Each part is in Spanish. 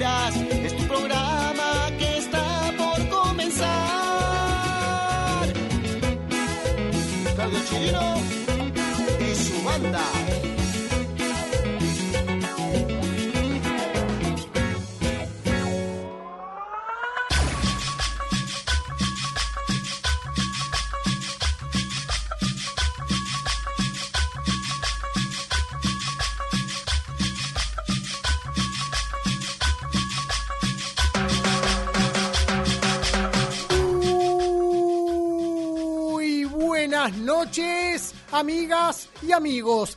locuras. Es tu programa que está por comenzar. Carlos Chirino amigas y amigos.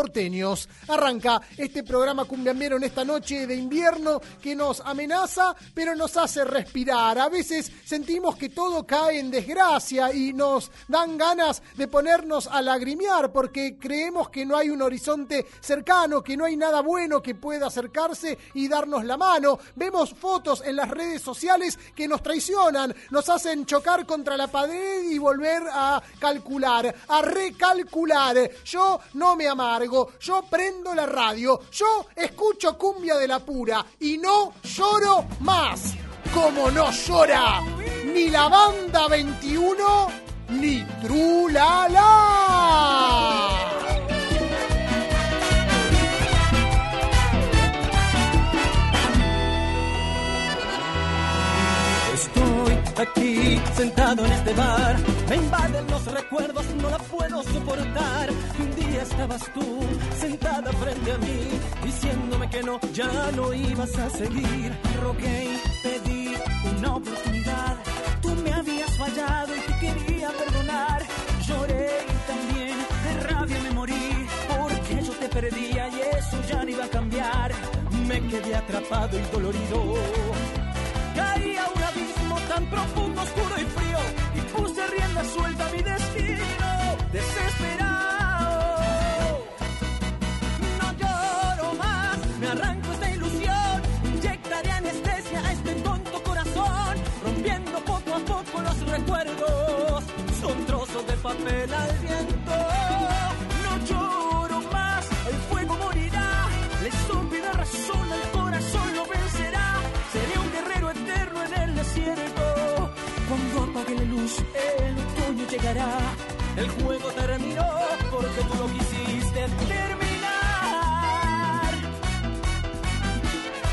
porteños. Arranca este programa cumbiambero en esta noche de invierno que nos amenaza, pero nos hace respirar. A veces sentimos que todo cae en desgracia y nos dan ganas de ponernos a lagrimear porque creemos que no hay un horizonte cercano, que no hay nada bueno que pueda acercarse y darnos la mano. Vemos fotos en las redes sociales que nos traicionan, nos hacen chocar contra la pared y volver a calcular, a recalcular. Yo no me amargo, yo prendo la radio, yo escucho cumbia de la pura y no lloro más. Como no llora ni la banda 21 ni Trulala. Estoy aquí sentado en este bar, me invaden los recuerdos, no la puedo soportar. Un día estabas tú sentada frente a mí, diciéndome que no, ya no ibas a seguir. Rogué y pedí una oportunidad, tú me habías fallado y te quería perdonar. Lloré y también de rabia me morí, porque yo te perdía y eso ya no iba a cambiar. Me quedé atrapado y dolorido. Caí a un abismo tan profundo, oscuro y frío y puse rienda suelta a mi destino, desesperado. No lloro más, me arranco esta ilusión, inyectaré anestesia a este tonto corazón, rompiendo poco a poco los recuerdos, son trozos de papel El juego terminó porque tú lo quisiste terminar.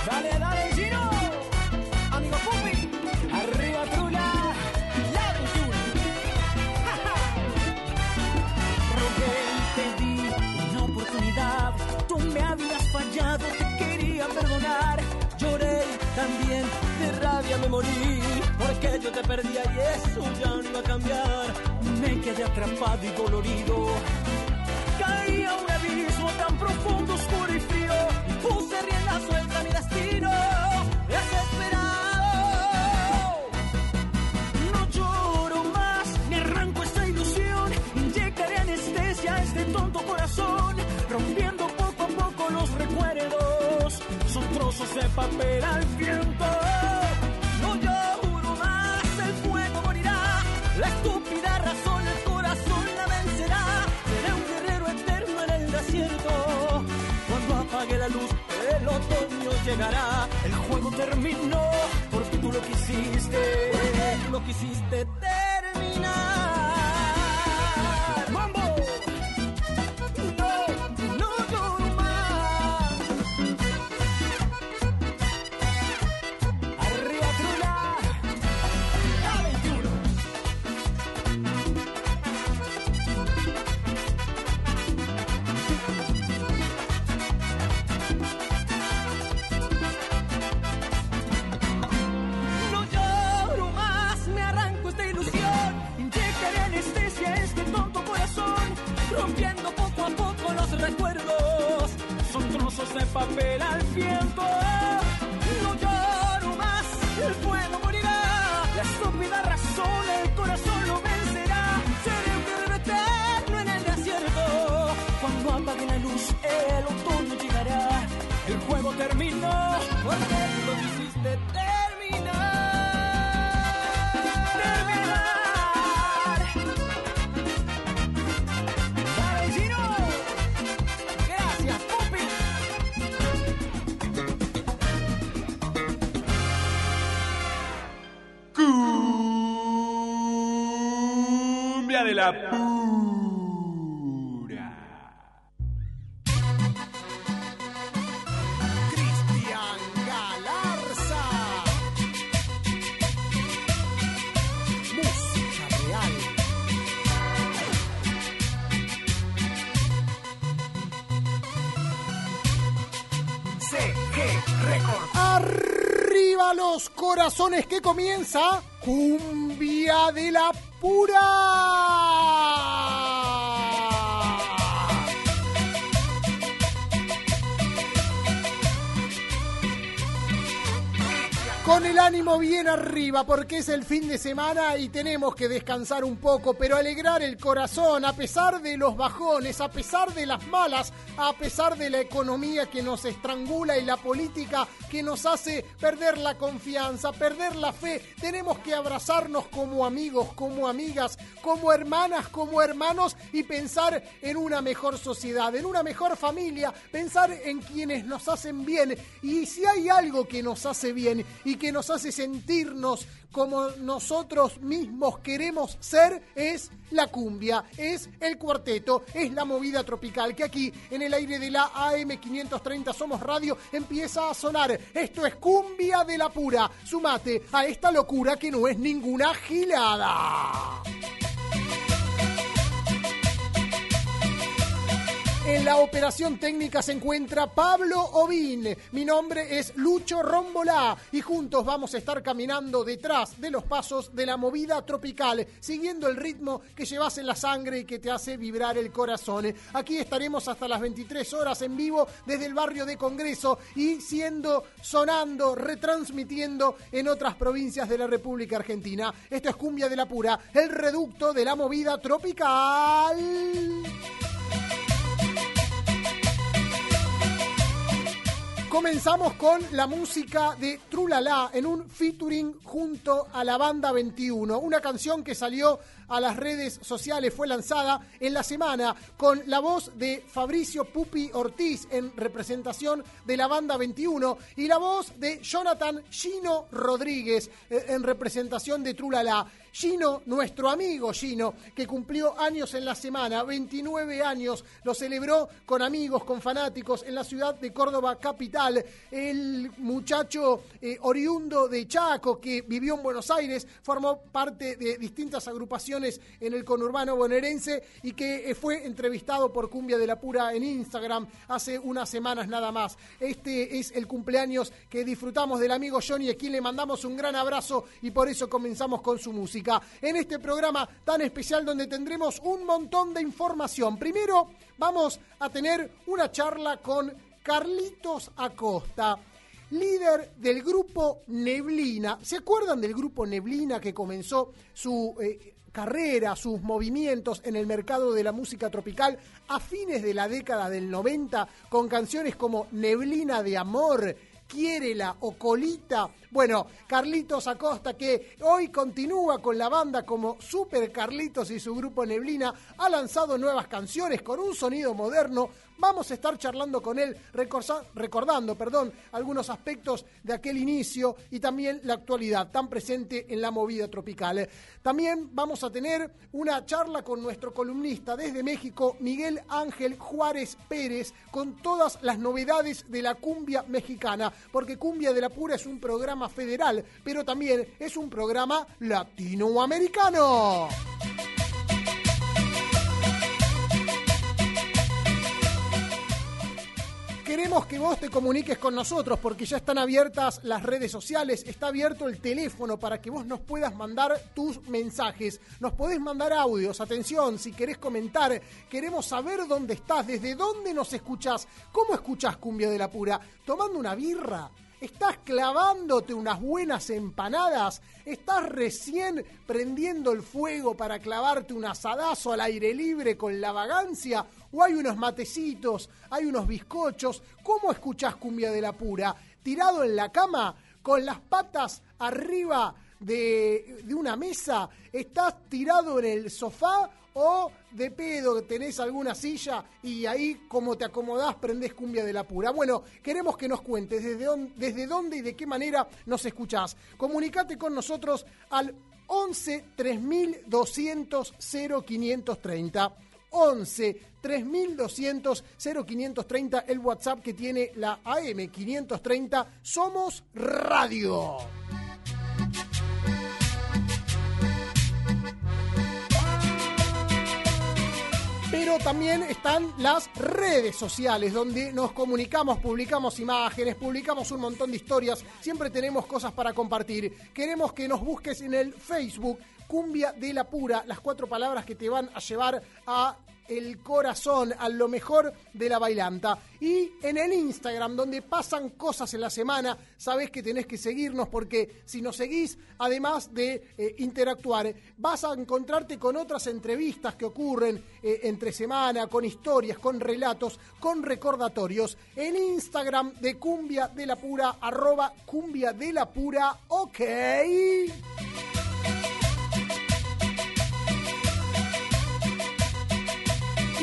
Dale, dale, Gino. Amigo Pupi, arriba Trula, la 21. Rogué y te di una oportunidad. Tú me habías fallado, te quería perdonar. Lloré también, de rabia me morí. Porque yo te perdía y eso ya no iba a cambiar me quedé atrapado y dolorido. Caí a un abismo tan profundo, oscuro y frío, y puse rienda suelta a mi destino. Desesperado, no lloro más, me arranco esta ilusión, inyectaré anestesia a este tonto corazón, rompiendo poco a poco los recuerdos, son trozos de papel al viento. El otoño llegará. El juego terminó porque tú lo quisiste. Lo quisiste terminar. Cumbia de la pura. Cristian Galarza. Música real. CG Record. Arriba los corazones que comienza Cumbia de la Pura. Con el ánimo bien arriba porque es el fin de semana y tenemos que descansar un poco, pero alegrar el corazón a pesar de los bajones, a pesar de las malas, a pesar de la economía que nos estrangula y la política que nos hace perder la confianza, perder la fe. Tenemos que abrazarnos como amigos, como amigas, como hermanas, como hermanos y pensar en una mejor sociedad, en una mejor familia, pensar en quienes nos hacen bien. Y si hay algo que nos hace bien y que nos hace sentirnos como nosotros mismos queremos ser, es la cumbia, es el cuarteto, es la movida tropical que aquí en el aire de la AM530 Somos Radio empieza a sonar. Esto es cumbia de la pura. Sumate a esta locura que no es ninguna gilada. En la operación técnica se encuentra Pablo Ovín. Mi nombre es Lucho Rombolá y juntos vamos a estar caminando detrás de los pasos de la movida tropical, siguiendo el ritmo que llevas en la sangre y que te hace vibrar el corazón. Aquí estaremos hasta las 23 horas en vivo desde el barrio de Congreso y siendo, sonando, retransmitiendo en otras provincias de la República Argentina. Esto es Cumbia de la Pura, el reducto de la movida tropical. Comenzamos con la música de Trulala en un featuring junto a la banda 21, una canción que salió a las redes sociales, fue lanzada en la semana con la voz de Fabricio Pupi Ortiz en representación de la banda 21 y la voz de Jonathan Gino Rodríguez eh, en representación de Trulala. Gino, nuestro amigo Gino, que cumplió años en la semana, 29 años, lo celebró con amigos, con fanáticos en la ciudad de Córdoba capital. El muchacho eh, oriundo de Chaco que vivió en Buenos Aires, formó parte de distintas agrupaciones en el conurbano bonaerense y que eh, fue entrevistado por Cumbia de la Pura en Instagram hace unas semanas nada más. Este es el cumpleaños que disfrutamos del amigo Johnny, a quien le mandamos un gran abrazo y por eso comenzamos con su música. En este programa tan especial donde tendremos un montón de información. Primero vamos a tener una charla con Carlitos Acosta líder del grupo Neblina. ¿Se acuerdan del grupo Neblina que comenzó su eh, carrera, sus movimientos en el mercado de la música tropical a fines de la década del 90 con canciones como Neblina de Amor, quiérela o colita. Bueno, Carlitos Acosta, que hoy continúa con la banda como Super Carlitos y su grupo Neblina, ha lanzado nuevas canciones con un sonido moderno. Vamos a estar charlando con él, recordando perdón, algunos aspectos de aquel inicio y también la actualidad tan presente en la movida tropical. También vamos a tener una charla con nuestro columnista desde México, Miguel Ángel Juárez Pérez, con todas las novedades de la cumbia mexicana, porque Cumbia de la Pura es un programa federal, pero también es un programa latinoamericano. Queremos que vos te comuniques con nosotros porque ya están abiertas las redes sociales, está abierto el teléfono para que vos nos puedas mandar tus mensajes. Nos podés mandar audios, atención, si querés comentar, queremos saber dónde estás, desde dónde nos escuchás, cómo escuchás Cumbia de la Pura, tomando una birra. ¿Estás clavándote unas buenas empanadas? ¿Estás recién prendiendo el fuego para clavarte un asadazo al aire libre con la vagancia? ¿O hay unos matecitos? ¿Hay unos bizcochos? ¿Cómo escuchás cumbia de la pura? ¿Tirado en la cama? ¿Con las patas arriba de, de una mesa? ¿Estás tirado en el sofá? ¿O de pedo tenés alguna silla y ahí como te acomodás prendés cumbia de la pura? Bueno, queremos que nos cuentes desde dónde, y de qué manera nos escuchás. Comunicate con nosotros al 11 3200 0530. 11 3200 0530, el WhatsApp que tiene la AM 530. Somos Radio. Pero también están las redes sociales donde nos comunicamos, publicamos imágenes, publicamos un montón de historias, siempre tenemos cosas para compartir. Queremos que nos busques en el Facebook Cumbia de la Pura, las cuatro palabras que te van a llevar a el corazón, a lo mejor de la bailanta. Y en el Instagram, donde pasan cosas en la semana, sabes que tenés que seguirnos porque si nos seguís, además de eh, interactuar, vas a encontrarte con otras entrevistas que ocurren eh, entre semana, con historias, con relatos, con recordatorios. En Instagram de Cumbia de la Pura, arroba Cumbia de la Pura, ok.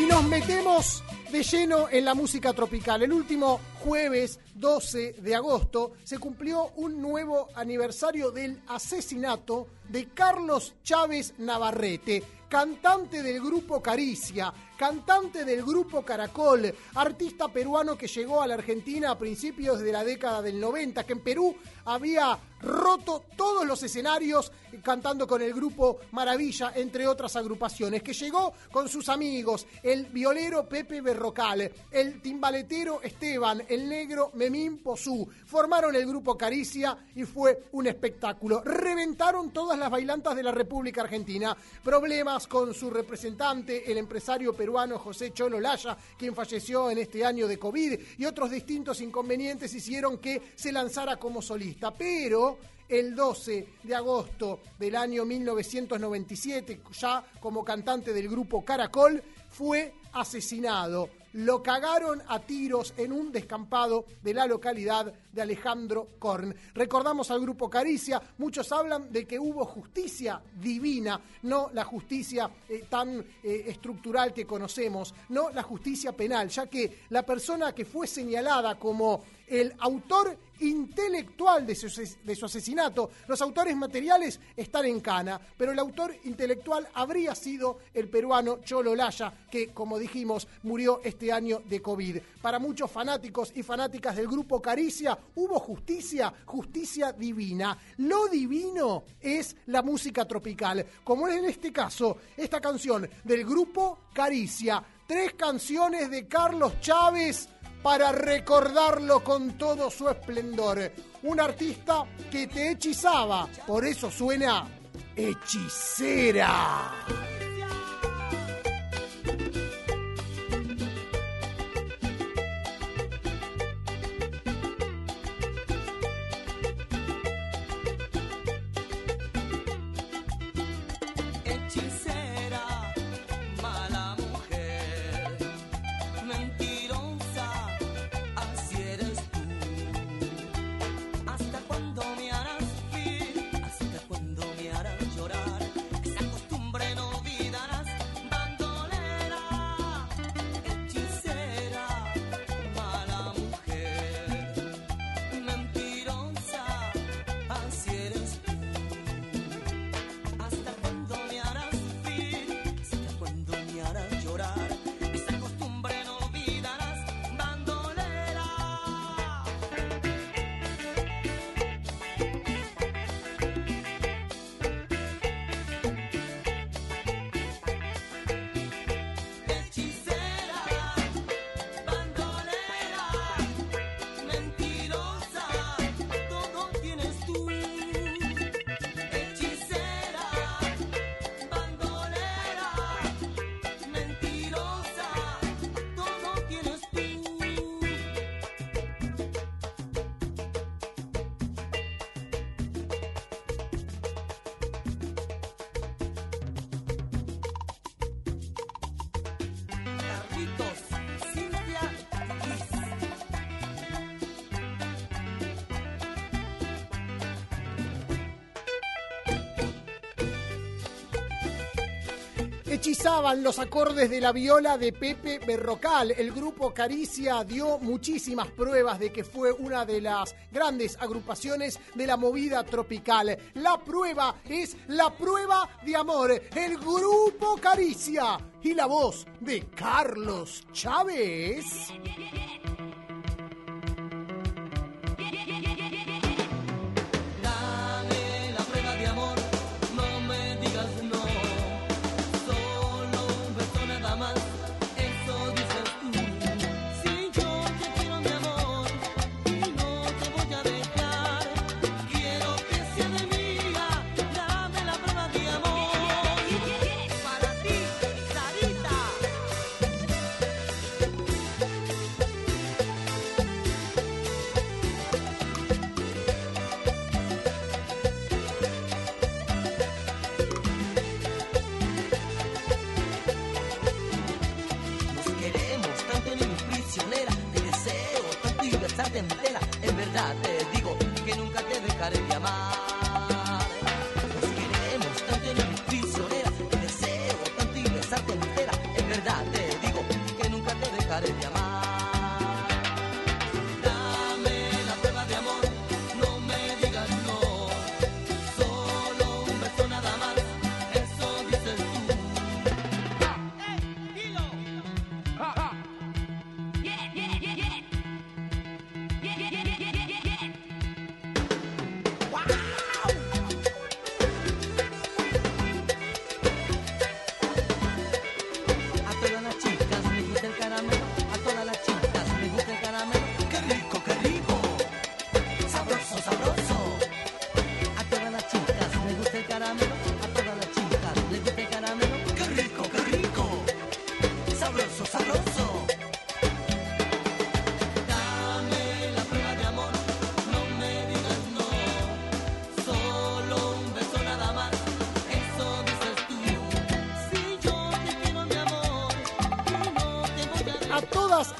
Y nos metemos de lleno en la música tropical. El último jueves 12 de agosto se cumplió un nuevo aniversario del asesinato de Carlos Chávez Navarrete, cantante del grupo Caricia, cantante del grupo Caracol, artista peruano que llegó a la Argentina a principios de la década del 90, que en Perú había roto todos los escenarios cantando con el grupo Maravilla, entre otras agrupaciones, que llegó con sus amigos, el violero Pepe Berrocal, el timbaletero Esteban, el negro Memín Pozú, formaron el grupo Caricia y fue un espectáculo. Reventaron todas las bailantas de la República Argentina, problemas con su representante, el empresario peruano José Cholo Laya, quien falleció en este año de COVID, y otros distintos inconvenientes hicieron que se lanzara como solista. Pero el 12 de agosto del año 1997, ya como cantante del grupo Caracol, fue asesinado. Lo cagaron a tiros en un descampado de la localidad de Alejandro Korn. Recordamos al grupo Caricia, muchos hablan de que hubo justicia divina, no la justicia eh, tan eh, estructural que conocemos, no la justicia penal, ya que la persona que fue señalada como el autor intelectual de su, asesinato. Los autores materiales están en cana, pero el autor intelectual habría sido el peruano Cholo Laya, que, como dijimos, murió este año de COVID. Para muchos fanáticos y fanáticas del grupo Caricia, hubo justicia, justicia divina. Lo divino es la música tropical, como es en este caso esta canción del grupo Caricia. Tres canciones de Carlos Chávez para recordarlo con todo su esplendor. Un artista que te hechizaba, por eso suena hechicera. Los acordes de la viola de Pepe Berrocal. El grupo Caricia dio muchísimas pruebas de que fue una de las grandes agrupaciones de la movida tropical. La prueba es la prueba de amor. El grupo Caricia y la voz de Carlos Chávez.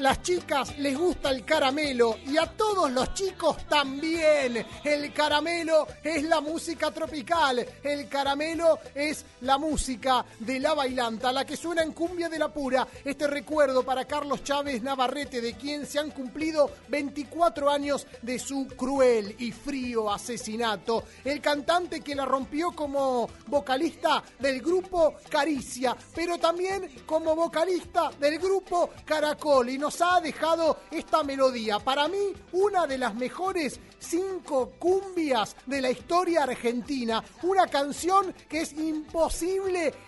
las chicas les gusta el caramelo y a todos los chicos también. El caramelo es la música tropical. El caramelo es la música de la bailanta, la que suena en cumbia de la pura. Este recuerdo para Carlos Chávez Navarrete, de quien se han cumplido 24 años de su cruel y frío asesinato. El cantante que la rompió como vocalista del grupo Caricia, pero también como vocalista del grupo Caracol y nos ha dejado esta melodía. Para mí, una de las mejores cinco cumbias de la historia argentina. Una canción que es imposible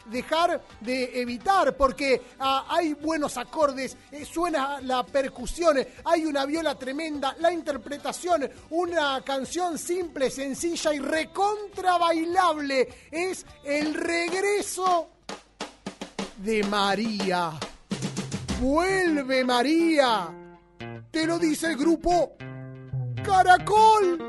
dejar de evitar porque ah, hay buenos acordes, eh, suena la percusión, hay una viola tremenda, la interpretación, una canción simple, sencilla y recontra bailable. Es el regreso de María. Vuelve María. Te lo dice el grupo Caracol.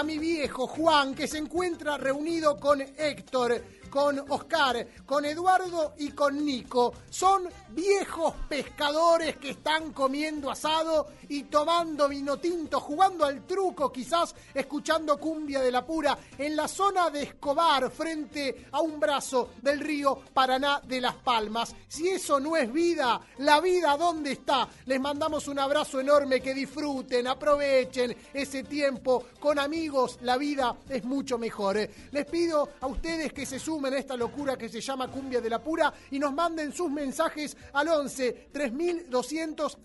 A mi viejo Juan, que se encuentra reunido con Héctor, con Oscar, con Eduardo y con Nico. Son viejos pescadores que están comiendo asado y tomando vino tinto, jugando al truco, quizás escuchando cumbia de la pura, en la zona de Escobar, frente a un brazo del río Paraná de Las Palmas. Si eso no es vida, la vida ¿dónde está? Les mandamos un abrazo enorme, que disfruten, aprovechen ese tiempo con amigos, la vida es mucho mejor. Les pido a ustedes que se sumen a esta locura que se llama Cumbia de la Pura y nos manden sus mensajes al 11 3200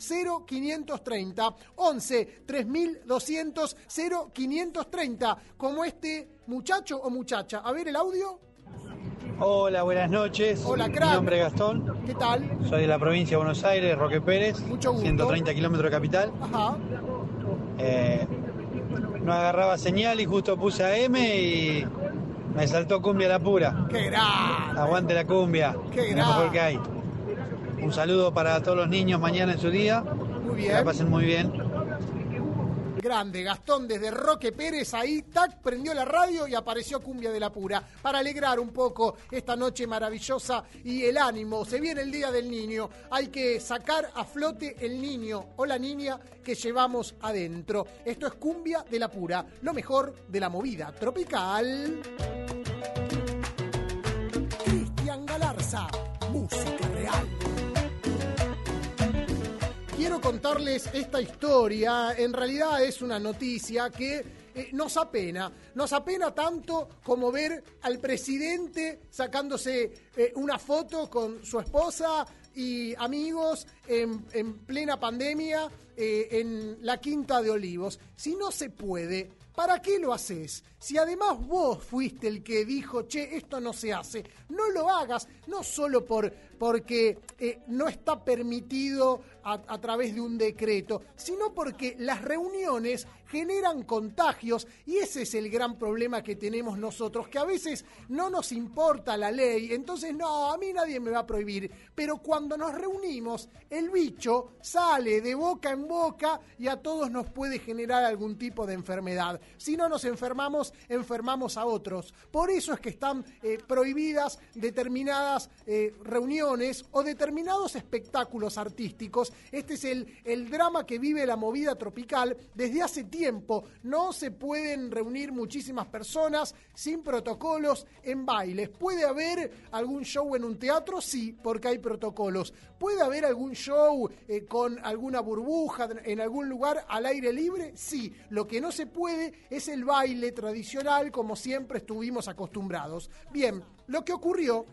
0530. 11 3200 0530. Como este muchacho o muchacha. A ver el audio. Hola, buenas noches. Hola, crack. Mi nombre es Gastón. ¿Qué tal? Soy de la provincia de Buenos Aires, Roque Pérez. Mucho gusto. 130 kilómetros de capital. Ajá. Eh, no agarraba señal y justo puse a M y me saltó cumbia la pura. ¡Qué grande! Aguante la cumbia. Qué lo mejor grande. que hay. Un saludo para todos los niños mañana en su día. Muy Que la bien. pasen muy bien. Grande, Gastón desde Roque Pérez, ahí, tac, prendió la radio y apareció Cumbia de la Pura, para alegrar un poco esta noche maravillosa y el ánimo. Se viene el Día del Niño, hay que sacar a flote el niño o la niña que llevamos adentro. Esto es Cumbia de la Pura, lo mejor de la movida tropical. Cristian Galarza, música real. Quiero contarles esta historia. En realidad es una noticia que eh, nos apena. Nos apena tanto como ver al presidente sacándose eh, una foto con su esposa y amigos en, en plena pandemia eh, en la Quinta de Olivos. Si no se puede, ¿para qué lo haces? Si además vos fuiste el que dijo, che, esto no se hace, no lo hagas, no solo por, porque no está permitido a, a través de un decreto, sino porque las reuniones generan contagios y ese es el gran problema que tenemos nosotros, que a veces no nos importa la ley, entonces no, a mí nadie me va a prohibir, pero cuando nos reunimos, el bicho sale de boca en boca y a todos nos puede generar algún tipo de enfermedad. Si no nos enfermamos, enfermamos a otros. Por eso es que están eh, prohibidas determinadas eh, reuniones o determinados espectáculos artísticos. Este es el, el drama que vive la movida tropical desde hace tiempo. No se pueden reunir muchísimas personas sin protocolos en bailes. ¿Puede haber algún show en un teatro? Sí, porque hay protocolos. ¿Puede haber algún show eh, con alguna burbuja en algún lugar al aire libre? Sí. Lo que no se puede es el baile tradicional como siempre estuvimos acostumbrados. Bien, lo que ocurrió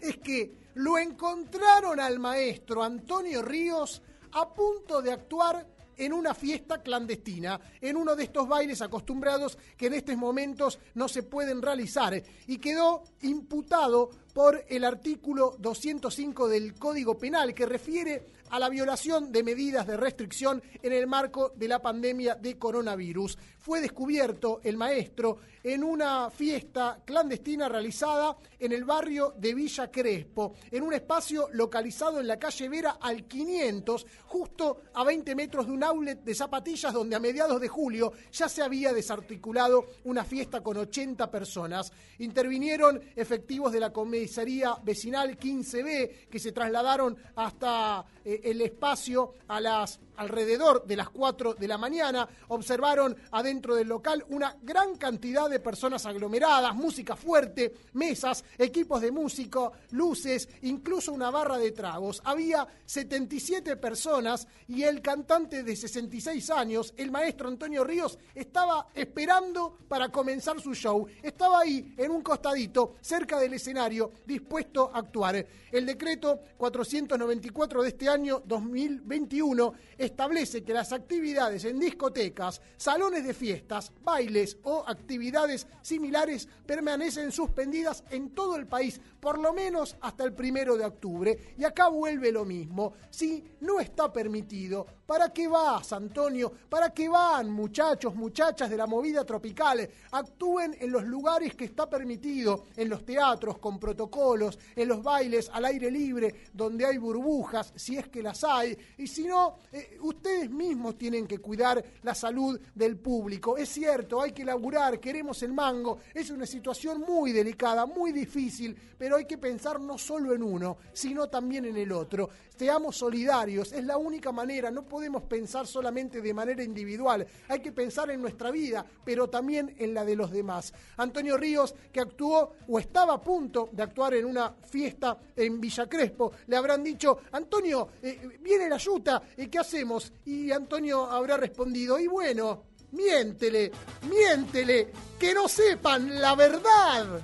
es que lo encontraron al maestro Antonio Ríos a punto de actuar en una fiesta clandestina, en uno de estos bailes acostumbrados que en estos momentos no se pueden realizar, y quedó imputado por el artículo 205 del Código Penal que refiere a la violación de medidas de restricción en el marco de la pandemia de coronavirus. Fue descubierto el maestro en una fiesta clandestina realizada en el barrio de Villa Crespo, en un espacio localizado en la calle Vera al 500, justo a 20 metros de un outlet de zapatillas donde a mediados de julio ya se había desarticulado una fiesta con 80 personas. Intervinieron efectivos de la comisaría vecinal 15B que se trasladaron hasta eh, el espacio a las alrededor de las 4 de la mañana, observaron adentro del local una gran cantidad de personas aglomeradas, música fuerte, mesas, equipos de música, luces, incluso una barra de tragos. Había 77 personas y el cantante de 66 años, el maestro Antonio Ríos, estaba esperando para comenzar su show. Estaba ahí, en un costadito, cerca del escenario, dispuesto a actuar. El decreto 494 de este año 2021 establece que las actividades en discotecas, salones de fiestas, bailes o actividades similares permanecen suspendidas en todo el país, por lo menos hasta el primero de octubre. Y acá vuelve lo mismo. Si no está permitido, ¿para qué vas, Antonio? ¿Para qué van, muchachos, muchachas de la movida tropical? Actúen en los lugares que está permitido, en los teatros con protocolos, en los bailes al aire libre, donde hay burbujas, si es que las hay. Y si no, eh, ustedes mismos tienen que cuidar la salud del público. Es cierto, hay que laburar, queremos el mango, es una situación muy delicada, muy difícil, pero hay que pensar no solo en uno, sino también en el otro. Seamos solidarios, es la única manera, no podemos pensar solamente de manera individual, hay que pensar en nuestra vida, pero también en la de los demás. Antonio Ríos, que actuó o estaba a punto de actuar en una fiesta en Villa Crespo, le habrán dicho, Antonio, eh, viene la yuta, ¿y qué hacemos? Y Antonio habrá respondido, y bueno, miéntele, miéntele, que no sepan la verdad.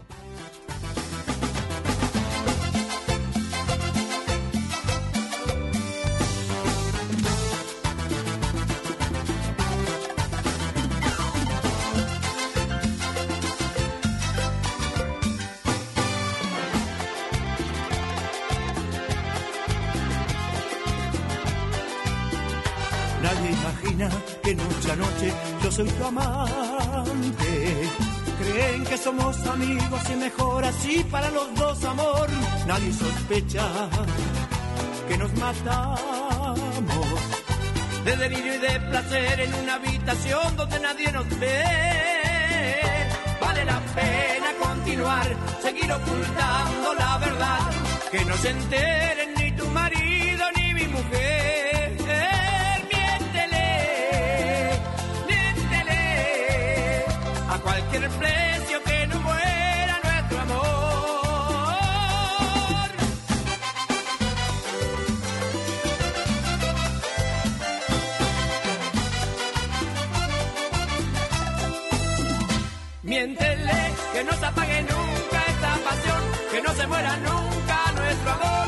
Soy tu amante. Creen que somos amigos y mejor así para los dos amor. Nadie sospecha que nos matamos. De delirio y de placer en una habitación donde nadie nos ve. Vale la pena continuar, seguir ocultando la verdad. Que no se enteren ni tu marido ni mi mujer. A cualquier precio que no muera nuestro amor. Miéntele que no se apague nunca esta pasión, que no se muera nunca nuestro amor.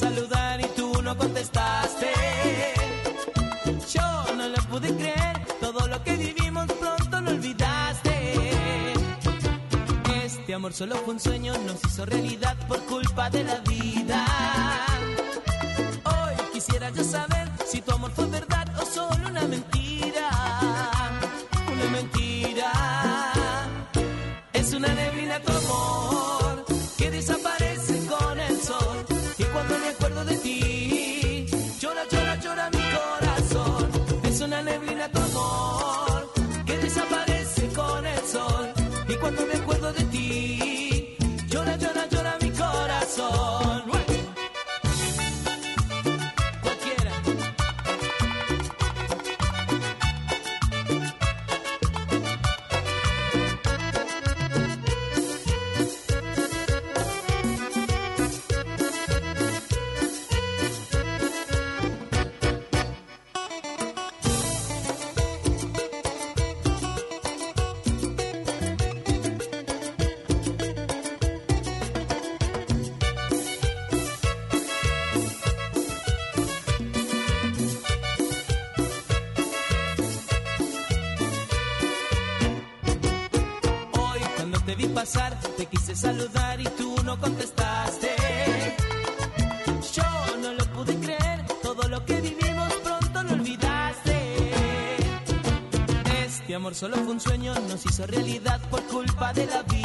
Saludar y tú no contestaste. Yo no lo pude creer, todo lo que vivimos pronto lo olvidaste. Este amor solo fue un sueño, nos hizo realidad por culpa de la vida. Cuando me acuerdo de ti, solo fue un sueño, nos hizo realidad por culpa de la vida.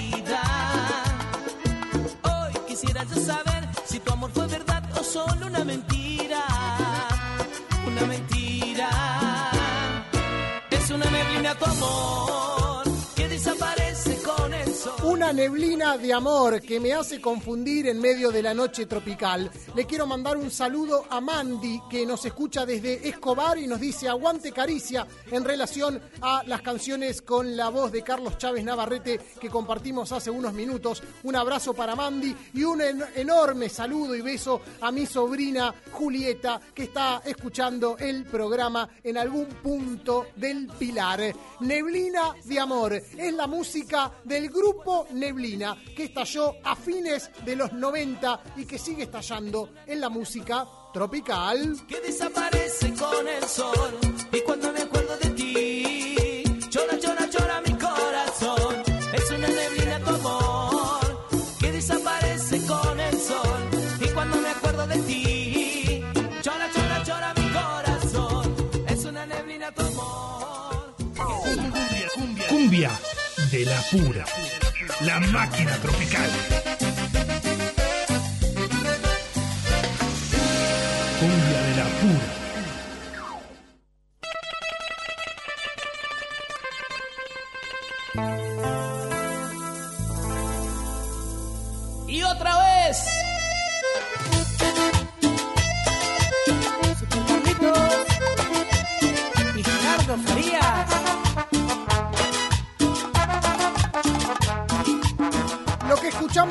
Neblina de amor que me hace confundir en medio de la noche tropical. Le quiero mandar un saludo a Mandy que nos escucha desde Escobar y nos dice aguante caricia en relación a las canciones con la voz de Carlos Chávez Navarrete que compartimos hace unos minutos. Un abrazo para Mandy y un en- enorme saludo y beso a mi sobrina Julieta que está escuchando el programa en algún punto del Pilar. Neblina de amor es la música del grupo Neblina que estalló a fines de los 90 y que sigue estallando en la música tropical. que desaparece con el sol. Y cuando me acuerdo de ti, llora, llora, llora mi corazón. Es una neblina tu amor que desaparece con el sol. Y cuando me acuerdo de ti, llora, llora, llora mi corazón. Es una neblina tu amor. Cumbia, cumbia, cumbia de la pura. La máquina tropical. Cumbia de la pura.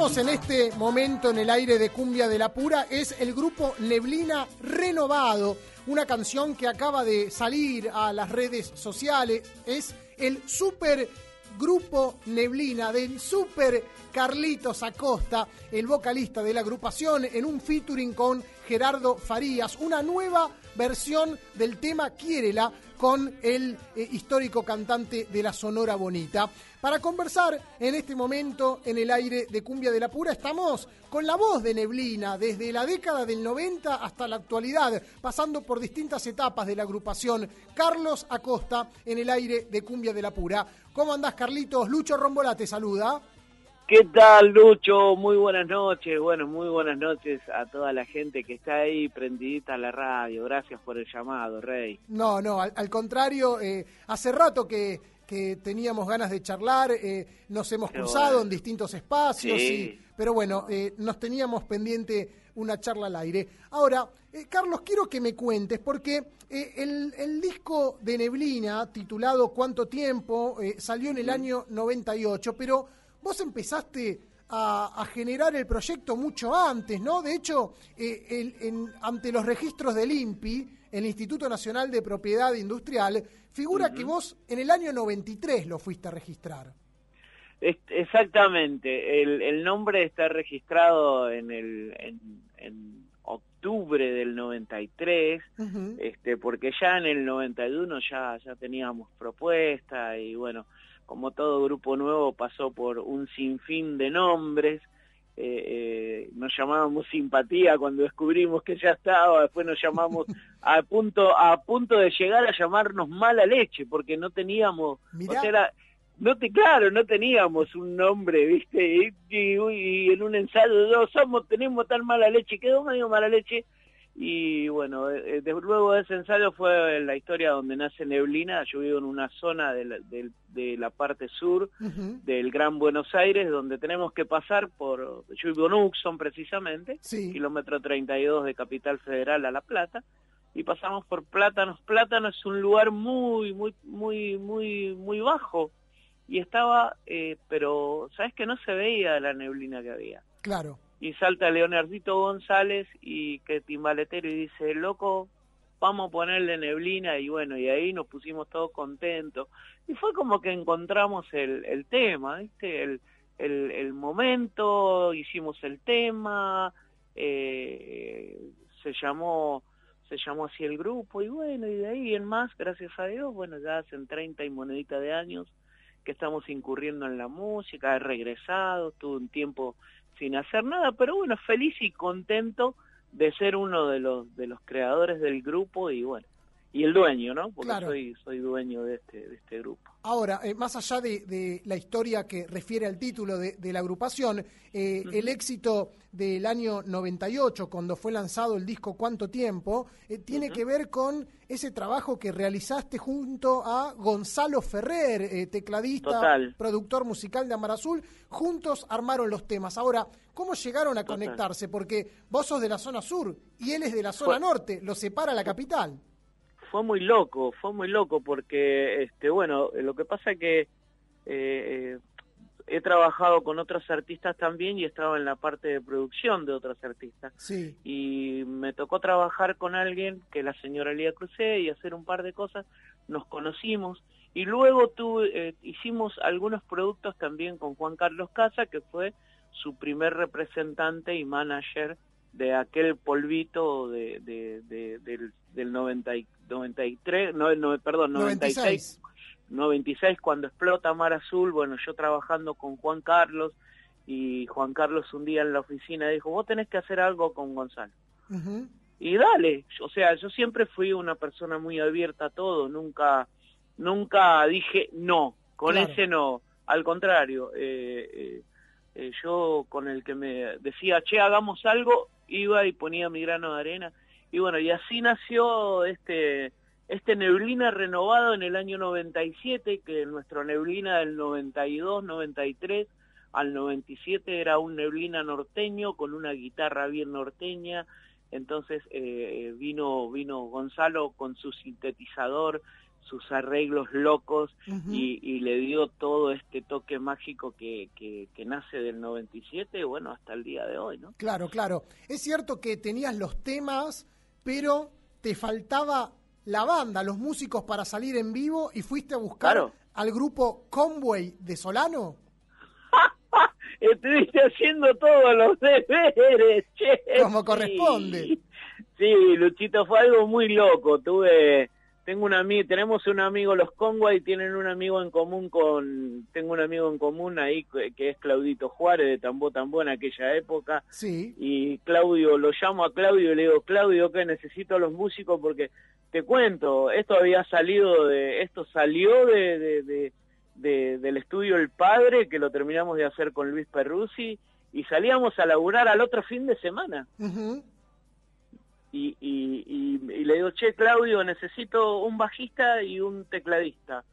En este momento en el aire de Cumbia de la Pura es el grupo Neblina Renovado, una canción que acaba de salir a las redes sociales. Es el super grupo Neblina del super Carlitos Acosta, el vocalista de la agrupación, en un featuring con Gerardo Farías, una nueva versión del tema Quiérela con el eh, histórico cantante de la Sonora Bonita. Para conversar en este momento en el aire de Cumbia de la Pura estamos con la voz de Neblina desde la década del 90 hasta la actualidad, pasando por distintas etapas de la agrupación. Carlos Acosta en el aire de Cumbia de la Pura. ¿Cómo andás, Carlitos? Lucho Rombolá te saluda. ¿Qué tal, Lucho? Muy buenas noches. Bueno, muy buenas noches a toda la gente que está ahí prendidita a la radio. Gracias por el llamado, Rey. No, no, al, al contrario, eh, hace rato que, que teníamos ganas de charlar, eh, nos hemos cruzado bueno. en distintos espacios, Sí. y- pero bueno, eh, nos teníamos pendiente una charla al aire. Ahora, Carlos, quiero que me cuentes, porque el, el disco de Neblina, titulado ¿Cuánto tiempo?, salió en el año 98, pero vos empezaste a, a generar el proyecto mucho antes, ¿no? De hecho, eh, el- en- ante los registros del INPI, el Instituto Nacional de Propiedad Industrial, figura que vos en el año 93 lo fuiste a registrar. Exactamente. El, el nombre está registrado en, el, en, en octubre del 93, Ujú. este, porque ya en el 91 ya, ya teníamos propuesta y bueno, como todo grupo nuevo pasó por un sinfín de nombres eh, eh, nos llamábamos simpatía cuando descubrimos que ya estaba, después nos llamamos a punto a punto de llegar a llamarnos mala leche porque no teníamos, Mirá. o sea, era- no te claro, no teníamos un nombre, ¿viste? Y, y- y en un ensayo no somos tenemos tan mala leche, quedó medio mala leche y bueno, eh, de- luego de ese ensayo fue la historia donde nace Neblina, yo vivo en una zona de la, del- de la parte sur del Gran Buenos Aires, donde tenemos que pasar por, yo vivo en Uxon precisamente, Sí. kilómetro 32 de Capital Federal a La Plata, y pasamos por Plátanos. Plátanos es un lugar muy, muy, muy, muy, muy bajo, y estaba, eh, pero, ¿sabes que No se veía la neblina que había. Claro. Y salta Leonardito González y que timbaletero y dice, loco, vamos a ponerle neblina y bueno, y ahí nos pusimos todos contentos. Y fue como que encontramos el, el tema, ¿viste? El, el, momento, hicimos el tema, eh, se llamó se llamó así el grupo y bueno, y de ahí en más, gracias a Dios, bueno, ya hacen 30 y monedita de años que estamos incurriendo en la música, he regresado, tuve un tiempo sin hacer nada, pero bueno, feliz y contento de ser uno de los de los creadores del grupo y bueno, y el dueño, ¿no? Porque Claro. soy soy dueño de este de este grupo. Ahora, eh, más allá de, de la historia que refiere al título de, de la agrupación, eh, el éxito del año 98, cuando fue lanzado el disco Cuánto Tiempo, eh, tiene que ver con ese trabajo que realizaste junto a Gonzalo Ferrer, tecladista, Total. productor musical de Amar Azul. Juntos armaron los temas. Ahora, ¿cómo llegaron a Total. conectarse? Porque vos sos de la zona sur y él es de la zona norte, lo separa la capital. Fue muy loco, fue muy loco porque, este, bueno, lo que pasa es que eh, eh, he trabajado con otros artistas también y he estado en la parte de producción de otros artistas. Sí. Y me tocó trabajar con alguien, que es la señora Lía Crucé, y hacer un par de cosas, nos conocimos. Y luego tuve, eh, hicimos algunos productos también con Juan Carlos Casa, que fue su primer representante y manager de aquel polvito de, de- de- del, del 90 y- 93, no, no, perdón, 96, 96 cuando explota Mar Azul, bueno, yo trabajando con Juan Carlos y Juan Carlos un día en la oficina dijo, vos tenés que hacer algo con Gonzalo. Y dale, o sea, yo siempre fui una persona muy abierta a todo, nunca, nunca dije no, con Claro. ese no, al contrario, eh, eh, eh, yo con el que me decía, che, hagamos algo, iba y ponía mi grano de arena, y bueno, y así nació este, este Neblina renovado en el año 97, que nuestro Neblina del 92, 93, al 97 era un Neblina norteño con una guitarra bien norteña, entonces eh, vino vino Gonzalo con su sintetizador, sus arreglos locos y, y le dio todo este toque mágico que, que, que nace del 97, bueno, hasta el día de hoy, ¿no? Claro, claro. Es cierto que tenías los temas, pero te faltaba la banda, los músicos para salir en vivo y fuiste a buscar Claro. al grupo Conway de Solano. Estuviste haciendo todos los deberes, che. Como corresponde. Sí, Luchito, fue algo muy loco. Tuve, tengo un amigo, tenemos un amigo, los Conway tienen un amigo en común con, tengo un amigo en común ahí que es Claudito Juárez de Tambó Tambó en aquella época. Sí. y Claudio, lo llamo a Claudio y le digo, Claudio, que necesito a los músicos porque te cuento, esto había salido de, esto salió de, de, de- de- del estudio El Padre, que lo terminamos de hacer con Luis Perruzzi, y salíamos a laburar al otro fin de semana. Y, y, y, y le digo, che, Claudio, necesito un bajista y un tecladista.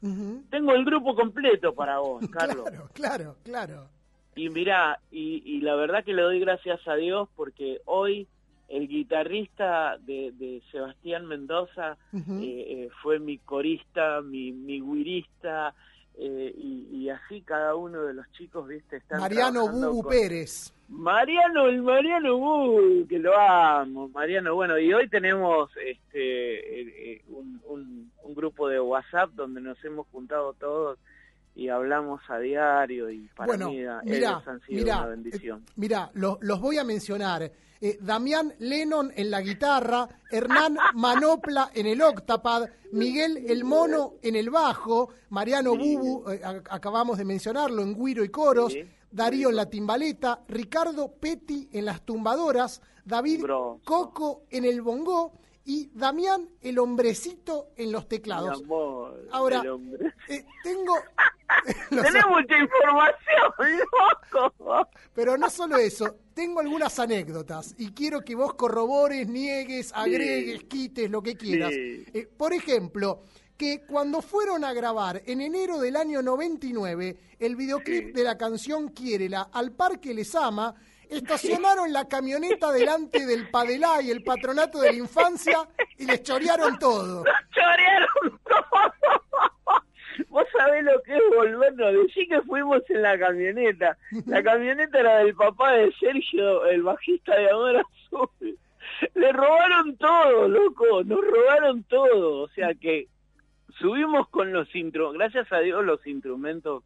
Tengo el grupo completo para vos, Carlos. Claro, claro, claro. Y mirá, y, y la verdad que le doy gracias a Dios porque hoy el guitarrista de, de Sebastián Mendoza eh, eh, fue mi corista, mi, mi guirista, eh, y, así cada uno de los chicos, viste, están Mariano Bubu con- Pérez. Mariano, el Mariano Bubu, que lo amo, Mariano, bueno, y hoy tenemos este eh, eh, un, un, un grupo de WhatsApp donde nos hemos juntado todos y hablamos a diario y para bueno, mí eh, mirá, ellos han sido mirá, una bendición. eh, mirá, lo- los voy a mencionar. Eh, Damián Lennon en la guitarra, Hernán Manopla en el octapad, Miguel El Mono en el bajo, Mariano Sí. Bubu, eh, acabamos de mencionarlo, en guiro y coros, Sí. Darío en la timbaleta, Ricardo Petty en las tumbadoras, David. Coco en el bongó y Damián el hombrecito en los Mi teclados. amor, Ahora, eh, tengo... Tenés mucha información, loco. Pero no solo eso, tengo algunas anécdotas y quiero que vos corrobores, niegues, agregues, quites, lo que quieras. Sí. Eh, por ejemplo, que cuando fueron a grabar en enero del año 99 el videoclip Sí. de la canción Quiérela al Parque Les Ama, estacionaron la camioneta delante del Padelá y el Patronato de la Infancia y les chorearon todo. chorearon todo. Vos sabés lo que es volvernos. Decí que fuimos en la camioneta. La camioneta era del papá de Sergio, el bajista de Amor Azul. Le robaron todo, loco. Nos robaron todo. O sea que subimos con los instrumentos. Gracias a Dios los instrumentos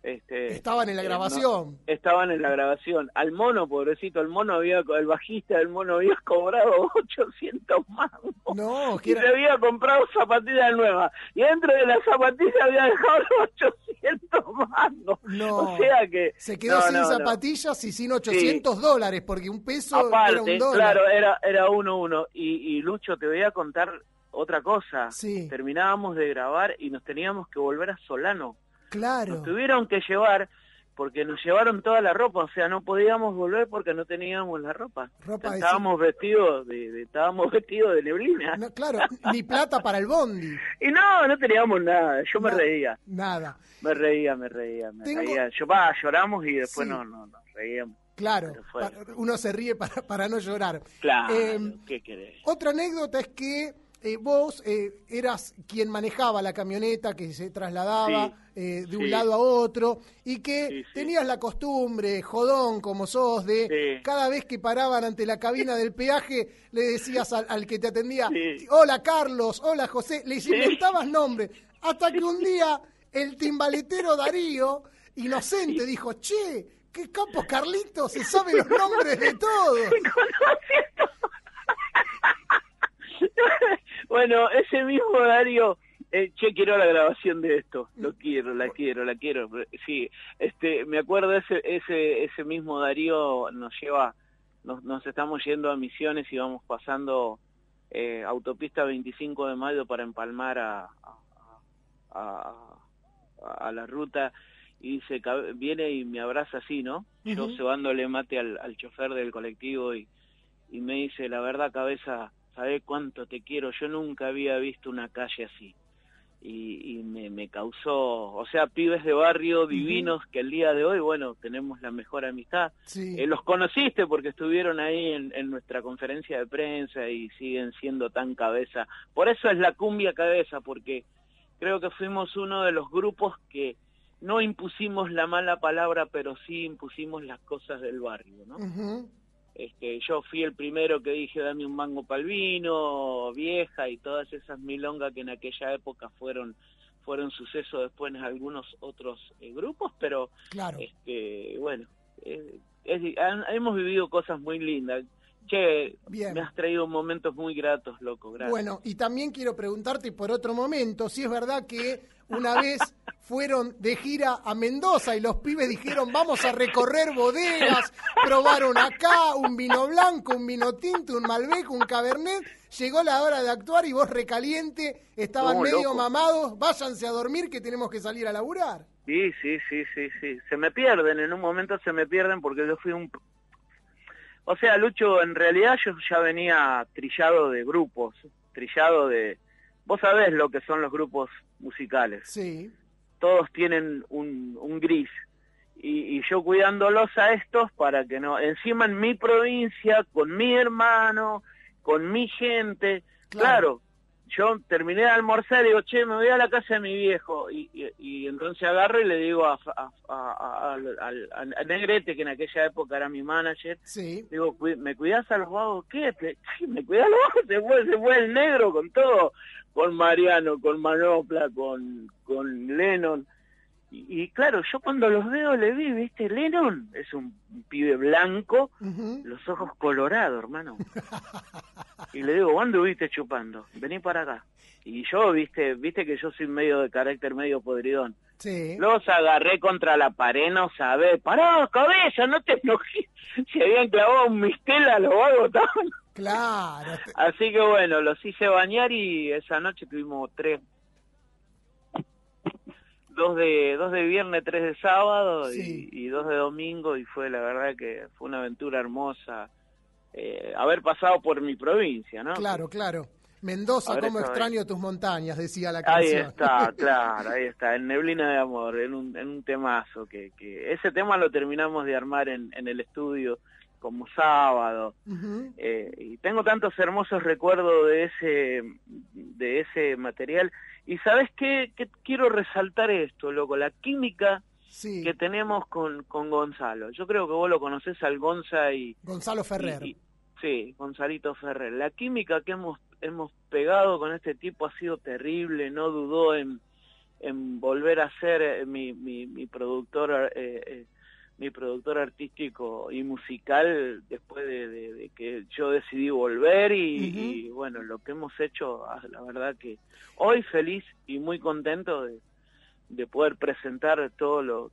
este, Estaban en la eh, no- grabación. estaban en la grabación. Al mono, pobrecito, el mono había, el bajista del mono había cobrado 800 mangos. No, que Y era- se había comprado zapatillas nuevas. Y dentro de las zapatillas había dejado los 800 mangos. No. O sea que... Se quedó no, sin no, zapatillas y sin 800 dólares, porque un peso era Aparte, un dólar. claro, era, era uno uno. Y, y Lucho, te voy a contar otra cosa. Sí. Terminábamos de grabar y nos teníamos que volver a Solano. Claro. Nos tuvieron que llevar porque nos llevaron toda la ropa, o sea, no podíamos volver porque no teníamos la ropa. Ropa de- estábamos vestidos de, de- estábamos vestidos de neblina. No, claro, ni plata para el bondi. Y no, no teníamos nada, yo me reía, Nada. me reía, me reía, me Tengo- reía. Yo va, lloramos y después Sí. no, no, nos reíamos. Claro, uno se ríe para, para no llorar. Claro, Eh, ¿qué querés? Otra anécdota es que eh, vos eh, eras quien manejaba la camioneta que se trasladaba Sí, eh, de un sí. lado a otro y que Sí, tenías la costumbre, jodón como sos, de cada vez que paraban ante la cabina del peaje le decías al, al que te atendía, hola Carlos, hola José, les inventabas nombre, hasta que un día el timbaletero Darío, inocente, dijo, che, qué capo Carlito, se sabe los nombres de todos. bueno, ese mismo Darío, eh, che, quiero la grabación de esto, lo quiero, la quiero, la quiero. Sí, este, me acuerdo ese, ese, ese mismo Darío nos lleva, nos, nos estamos yendo a Misiones y vamos pasando eh, autopista 25 de mayo para empalmar a, a, a- la ruta y se viene y me abraza así, ¿no? Yo Ujú. cebándole mate al, al chofer del colectivo y, y me dice, la verdad cabeza, ¿sabés cuánto te quiero? Yo nunca había visto una calle así. Y, y me, me causó, o sea, pibes de barrio divinos que el día de hoy, bueno, tenemos la mejor amistad. Sí. Eh, los conociste porque estuvieron ahí en, en nuestra conferencia de prensa y siguen siendo tan cabeza. Por eso es la cumbia cabeza, porque creo que fuimos uno de los grupos que no impusimos la mala palabra, pero sí impusimos las cosas del barrio, ¿no? Este, yo fui el primero que dije dame un mango palvino, vieja y todas esas milongas que en aquella época fueron fueron suceso después en algunos otros eh, grupos, pero Claro. este bueno, eh, es- han- hemos vivido cosas muy lindas. Che, Bien. me has traído momentos muy gratos, loco, gracias. Bueno, y también quiero preguntarte por otro momento, si es verdad que una vez fueron de gira a Mendoza y los pibes dijeron vamos a recorrer bodegas, probaron acá un vino blanco, un vino tinto, un Malbec, un Cabernet, llegó la hora de actuar y vos recaliente, estaban No, medio loco. mamados, váyanse a dormir que tenemos que salir a laburar. Sí, sí, sí, sí, sí. Se me pierden, en un momento se me pierden porque yo fui un... O sea, Lucho, en realidad yo ya venía trillado de grupos, trillado de... Vos sabés lo que son los grupos musicales. Sí, Todos tienen un, un gris. Y, y yo cuidándolos a estos para que no... Encima en mi provincia, con mi hermano, con mi gente. Claro. Claro, yo terminé de almorzar y digo, che, me voy a la casa de mi viejo. Y, y, y entonces agarro y le digo a, a, a- a- Negrete, que en aquella época era mi manager, sí. digo, "Cu- ¿me cuidás a los vagos? ¿Qué? ¿Me cuidás a los vagos? Se fue, se fue el negro con todo, con Mariano, con Manopla, con, con Lennon. Y, y claro, yo cuando los veo le vi, ¿viste? Lennon es un, pibe blanco, los ojos colorados, hermano. Y le digo, ¿dónde viste chupando? Vení para acá. Y yo, viste, viste que yo soy medio de carácter medio podridón. Sí. Los agarré contra la pared, no sabés. Pará, cabeza, no te enojes. Se habían clavado un mistela, los vagos. Claro. Así que bueno, los hice bañar y esa noche tuvimos tres. Dos de, dos de viernes, tres de sábado Sí. y, y dos de domingo y fue la verdad que fue una aventura hermosa eh, haber pasado por mi provincia, ¿no? Claro, claro. Mendoza, Ahora cómo extraño tus montañas, decía la Ahí canción. está, claro, ahí está, en Neblina de Amor, en un, en un temazo, que, que ese tema lo terminamos de armar en, en el estudio como sábado, eh, y tengo tantos hermosos recuerdos de ese, de ese material, y sabes qué, Que quiero resaltar esto, loco, la química Sí, que tenemos con, con Gonzalo, yo creo que vos lo conocés al Gonza y, Gonzalo Ferrer. y- y- sí, Gonzalito Ferrer. La química que hemos, hemos pegado con este tipo ha sido terrible, no dudó en, en volver a ser eh, mi, mi, mi productor eh, eh, mi productor artístico y musical después de, de- de que yo decidí volver y, bueno, lo que hemos hecho, ah, la verdad que hoy feliz y muy contento de, de poder presentar todo lo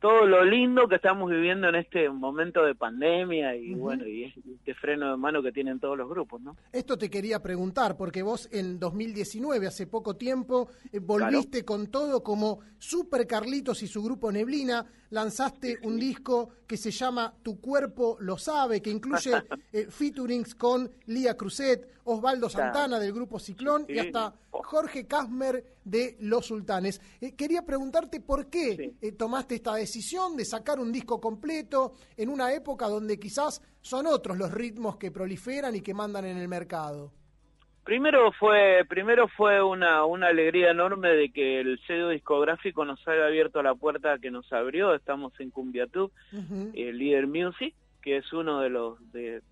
todo lo lindo que estamos viviendo en este momento de pandemia y bueno, y este freno de mano que tienen todos los grupos, ¿no? Esto te quería preguntar, porque vos en 2019, hace poco tiempo, eh, volviste con todo como Super Carlitos y su grupo Neblina, lanzaste un disco que se llama Tu cuerpo lo sabe, que incluye eh, featurings con Lía Cruzet, Osvaldo. Santana del grupo Ciclón y hasta Jorge Casmer de Los Sultanes. Eh, quería preguntarte por qué Sí. eh, tomaste esta decisión de sacar un disco completo en una época donde quizás son otros los ritmos que proliferan y que mandan en el mercado. Primero fue, primero fue una, una alegría enorme de que el sello discográfico nos haya abierto la puerta que nos abrió. Estamos en Cumbiatú, Ujú. el Leader Music, que es uno de los de,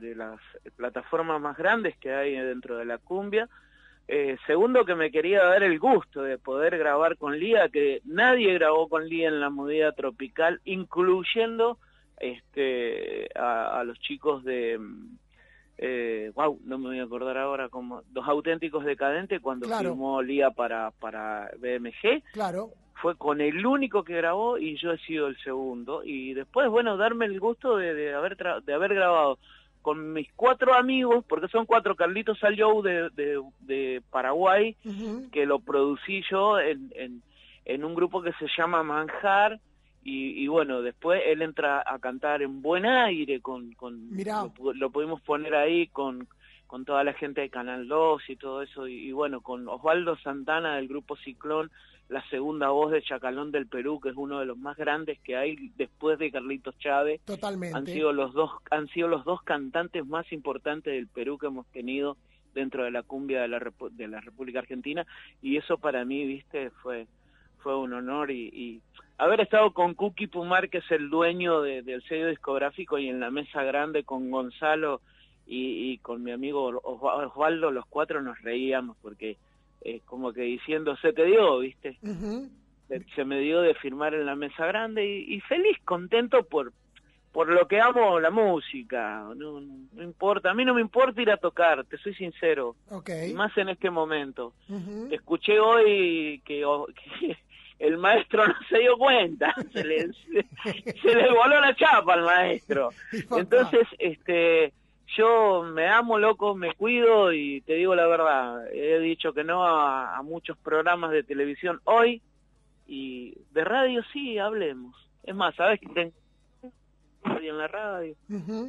las plataformas más grandes que hay dentro de la cumbia. Eh, segundo, que me quería dar el gusto de poder grabar con Lía, que nadie grabó con Lía en la movida tropical, incluyendo este a, los chicos de eh, wow, no me voy a acordar ahora como los auténticos decadentes cuando Claro. firmó Lía para para BMG Claro, fue con el único que grabó y yo he sido el segundo. Y después bueno darme el gusto de, de haber tra- de haber grabado con mis cuatro amigos porque son cuatro Carlitos Saliou de, de, de Paraguay que lo producí yo en, en, en un grupo que se llama Manjar y, y bueno, después él entra a cantar en Buen Aire, con, con. Lo, lo pudimos poner ahí con, con toda la gente de Canal 2 y todo eso, y, y bueno, con Osvaldo Santana del grupo Ciclón, la segunda voz de Chacalón del Perú, que es uno de los más grandes que hay después de Carlitos Chávez, totalmente. han sido los dos han sido los dos cantantes más importantes del Perú que hemos tenido dentro de la cumbia de la Repu- de la República Argentina y eso para mí viste fue fue un honor y, y haber estado con Cookie Pumar que es el dueño de- del sello discográfico y en la mesa grande con Gonzalo y, y con mi amigo Osva- Osvaldo los cuatro nos reíamos porque es como que diciendo se te dio viste se- se me dio de firmar en la mesa grande y, y feliz, contento por por lo que amo la música, no, no importa, a mí no me importa ir a tocar, te soy sincero, y más en este momento. Escuché hoy que, que el maestro no se dio cuenta, se le, se, se le voló la chapa al maestro. Entonces, este, yo me amo, loco, me cuido y te digo la verdad, he dicho que no a, a muchos programas de televisión hoy y de radio sí, hablemos. Es más, ¿sabes que tengo radio en la radio?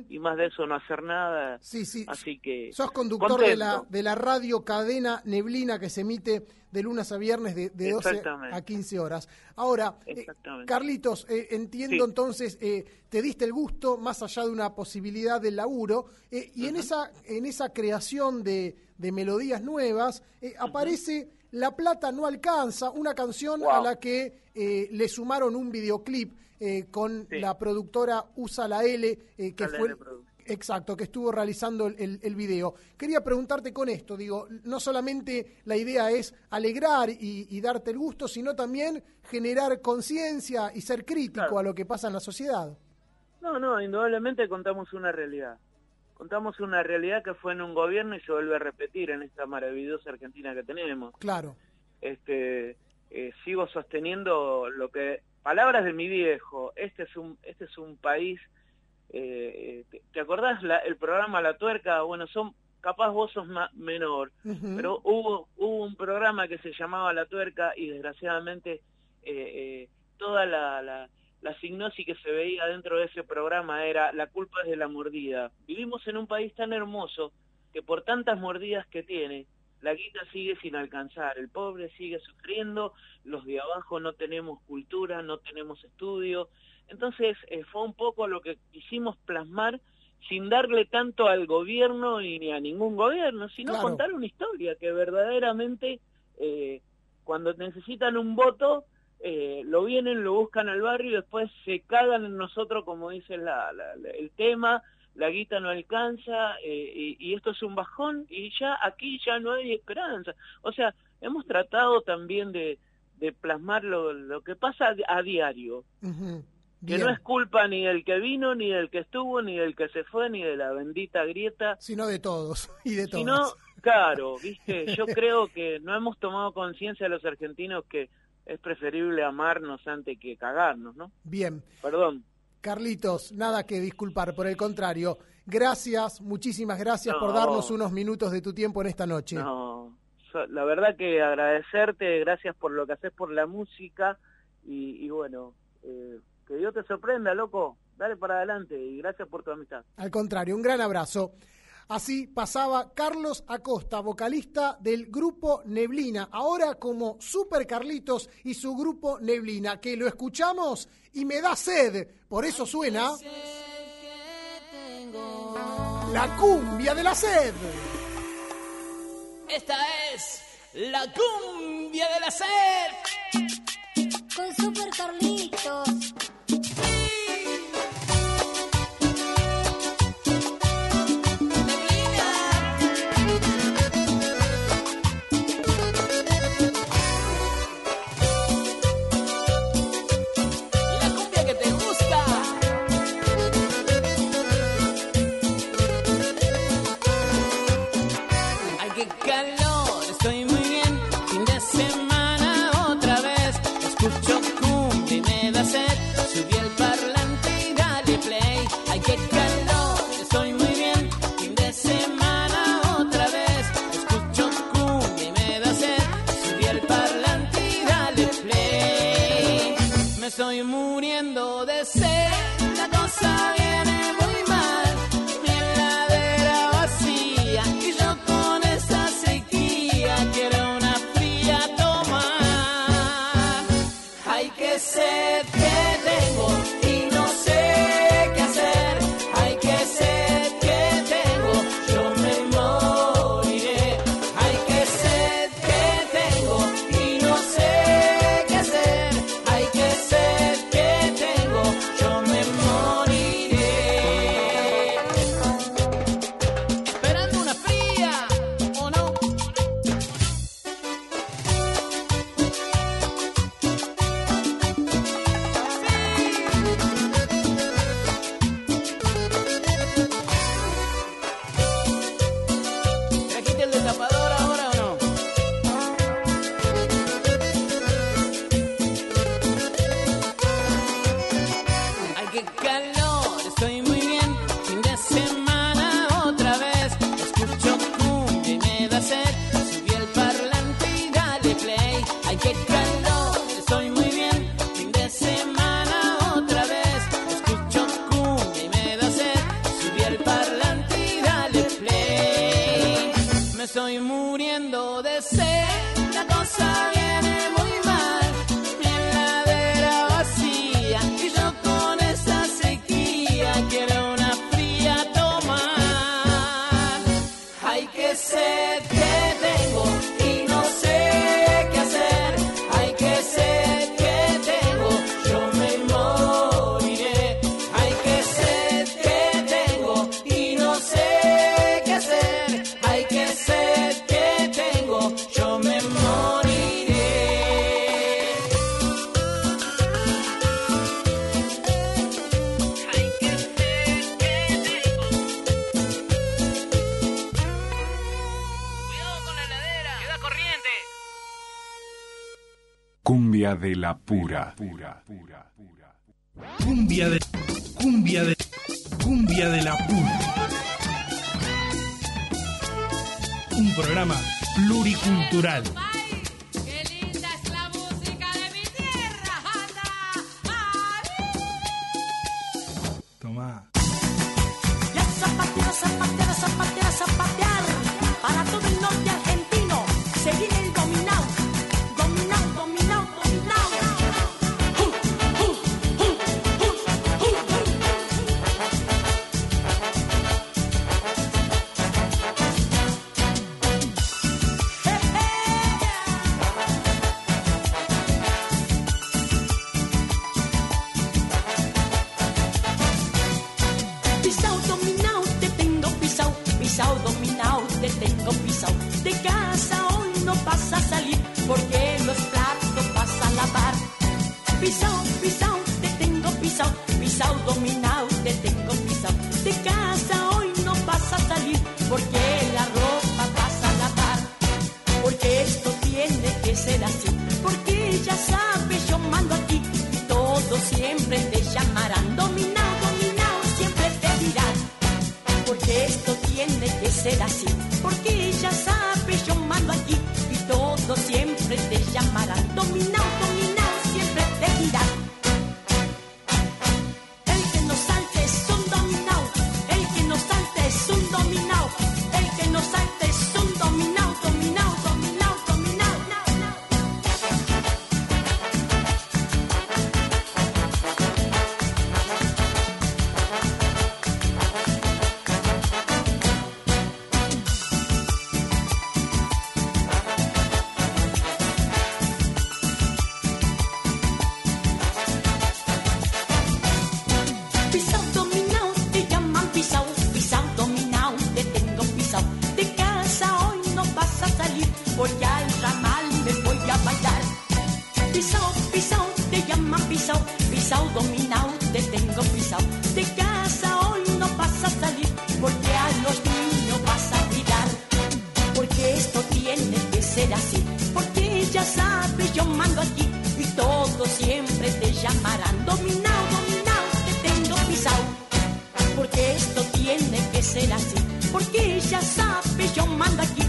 Y más de eso no hacer nada, Sí, sí. así que... Sos conductor de la, de la radio cadena Neblina que se emite de lunes a viernes de, de 12 Exactamente. a 15 horas. Ahora, eh. Carlitos, eh, entiendo Sí. entonces, eh, te diste el gusto más allá de una posibilidad del laburo, y en, esa, en esa creación de, de melodías nuevas aparece La Plata no alcanza, una canción a la que le sumaron un videoclip eh, con Sí. la productora Usa la L, eh, que la fue... L. Exacto, que estuvo realizando el, el- el video. Quería preguntarte con esto, digo, no solamente la idea es alegrar y, y darte el gusto, sino también generar conciencia y ser crítico Claro. a lo que pasa en la sociedad. No, no, indudablemente contamos una realidad. contamos una realidad que fue en un gobierno y se vuelve a repetir en esta maravillosa Argentina que tenemos. Claro. Este, eh, sigo sosteniendo lo que palabras de mi viejo. Este es un este es un país. eh, ¿te, te acordás la- el programa La Tuerca? Bueno, son capaz vos sos ma- menor, pero hubo hubo un programa que se llamaba La Tuerca y desgraciadamente eh, eh, toda la, la, la signosis que se veía dentro de ese programa era la culpa es de la mordida. Vivimos en un país tan hermoso que por tantas mordidas que tiene, la guita sigue sin alcanzar, el pobre sigue sufriendo, los de abajo no tenemos cultura, no tenemos estudio. Entonces eh, fue un poco lo que quisimos plasmar sin darle tanto al gobierno y ni a ningún gobierno, sino Claro. contar una historia que verdaderamente eh, cuando necesitan un voto eh, lo vienen, lo buscan al barrio y después se cagan en nosotros, como dice la- la- la- el tema, la guita no alcanza eh, y, y esto es un bajón y ya aquí ya no hay esperanza. O sea, hemos tratado también de, de plasmar lo, lo que pasa a diario, que no es culpa ni del que vino, ni del que estuvo, ni del que se fue, ni de la bendita grieta, Sino de todos y de todas. sino, claro, viste, yo creo que no hemos tomado conciencia los argentinos que es preferible amarnos antes que cagarnos, ¿no? Bien. Perdón. Carlitos, nada que disculpar, por el contrario. Gracias, muchísimas gracias por No. darnos unos minutos de tu tiempo en esta noche. No, la verdad que agradecerte, gracias por lo que haces por la música y, y bueno, eh, que Dios te sorprenda, loco, dale para adelante y gracias por tu amistad. Al contrario, un gran abrazo. Así pasaba Carlos Acosta, vocalista del grupo Neblina, ahora como Super Carlitos y su grupo Neblina, que lo escuchamos y me da sed, por eso suena la cumbia de la sed. Esta es la cumbia de la sed. La pura. Cumbia de. Cumbia de. Cumbia de la pura. Un programa pluricultural. Ya sabes, yo mando aquí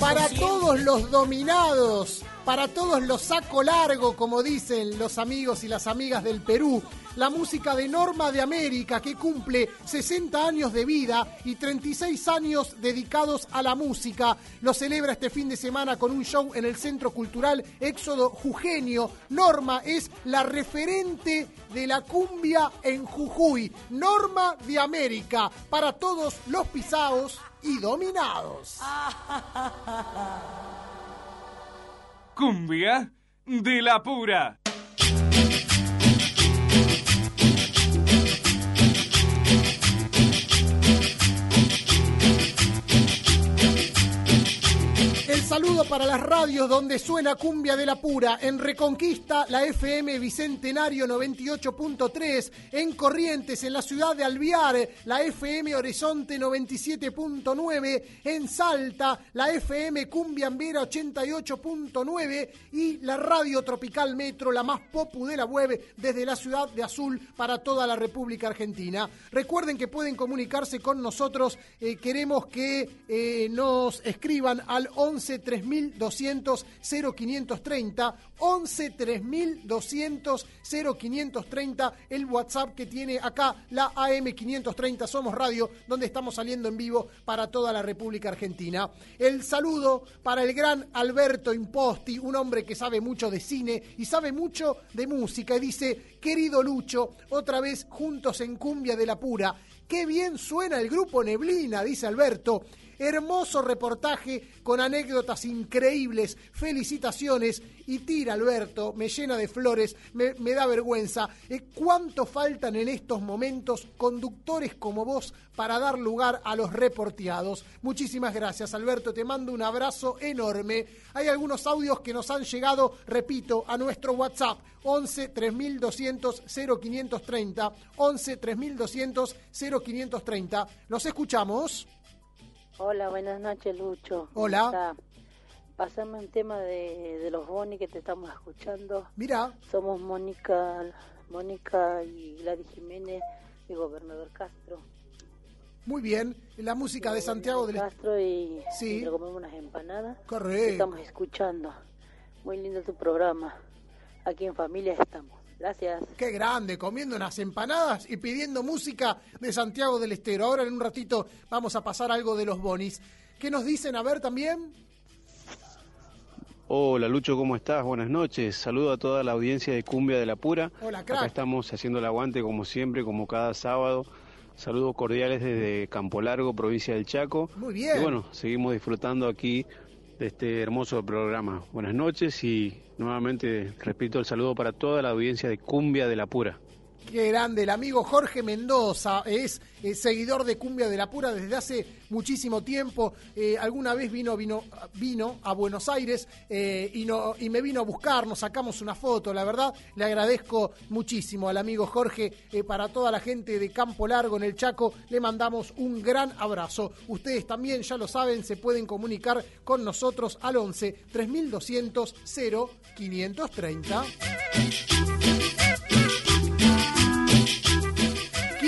Para todos los dominados, para todos los saco largo, como dicen los amigos y las amigas del Perú, la música de Norma de América que cumple 60 años de vida y 36 años dedicados a la música, lo celebra este fin de semana con un show en el Centro Cultural Éxodo Jujeño. Norma es la referente de la cumbia en Jujuy. Norma de América, para todos los pisados y dominados. Cumbia de la pura. Saludo para las radios donde suena Cumbia de la Pura. En Reconquista, la FM Bicentenario 98.3. En Corrientes, en la ciudad de Alviar, la FM Horizonte 97.9. En Salta, la FM Cumbiambera 88.9. Y la Radio Tropical Metro, la más popu de la web, desde la ciudad de Azul para toda la República Argentina. Recuerden que pueden comunicarse con nosotros. eh, queremos que eh, nos escriban al 11 3200 0530. 11 3200 0530. El WhatsApp que tiene acá la AM 530 Somos Radio, donde estamos saliendo en vivo para toda la República Argentina. El saludo para el gran Alberto Imposti, un hombre que sabe mucho de cine y sabe mucho de música. Y dice, querido Lucho, otra vez juntos en Cumbia de la Pura. Qué bien suena el grupo Neblina, dice Alberto. Hermoso reportaje con anécdotas increíbles. Felicitaciones. Y tira, Alberto, me llena de flores, me, da vergüenza. Eh, ¿Cuánto faltan en estos momentos conductores como vos para dar lugar a los reporteados? Muchísimas gracias, Alberto. Te mando un abrazo enorme. Hay algunos audios que nos han llegado, repito, a nuestro WhatsApp 11 3200 0530. 11 3200 0530. ¿Los escuchamos? Hola, buenas noches, Lucho. ¿Cómo Hola. está? pasame un tema de, de los Boni que te estamos escuchando. Mira. Somos Mónica, Mónica y Gladys Jiménez y Gobernador Castro. Muy bien, la música de Santiago del Castro y Sí. y comemos unas empanadas. Correcto. Estamos escuchando. Muy lindo tu programa. Aquí en familia estamos. Gracias. Qué grande, comiendo unas empanadas y pidiendo música de Santiago del Estero. Ahora en un ratito vamos a pasar algo de los bonis. ¿Qué nos dicen a ver también? Hola Lucho, ¿cómo estás? Buenas noches. Saludo a toda la audiencia de Cumbia de la Pura. Hola, crack. Acá estamos haciendo el aguante como siempre, como cada sábado. Saludos cordiales desde Campo Largo, provincia del Chaco. Muy bien. Y bueno, seguimos disfrutando aquí este hermoso programa. Buenas noches y nuevamente repito el saludo para toda la audiencia de Cumbia de la Pura. Qué grande, el amigo Jorge Mendoza es eh, seguidor de Cumbia de la Pura desde hace muchísimo tiempo. Eh, alguna vez vino, vino, vino a Buenos Aires eh, y, no, y me vino a buscar, nos sacamos una foto. La verdad, le agradezco muchísimo al amigo Jorge. para toda la gente de Campo Largo en el Chaco, le mandamos un gran abrazo. Ustedes también, ya lo saben, se pueden comunicar con nosotros al 11 3200 0530.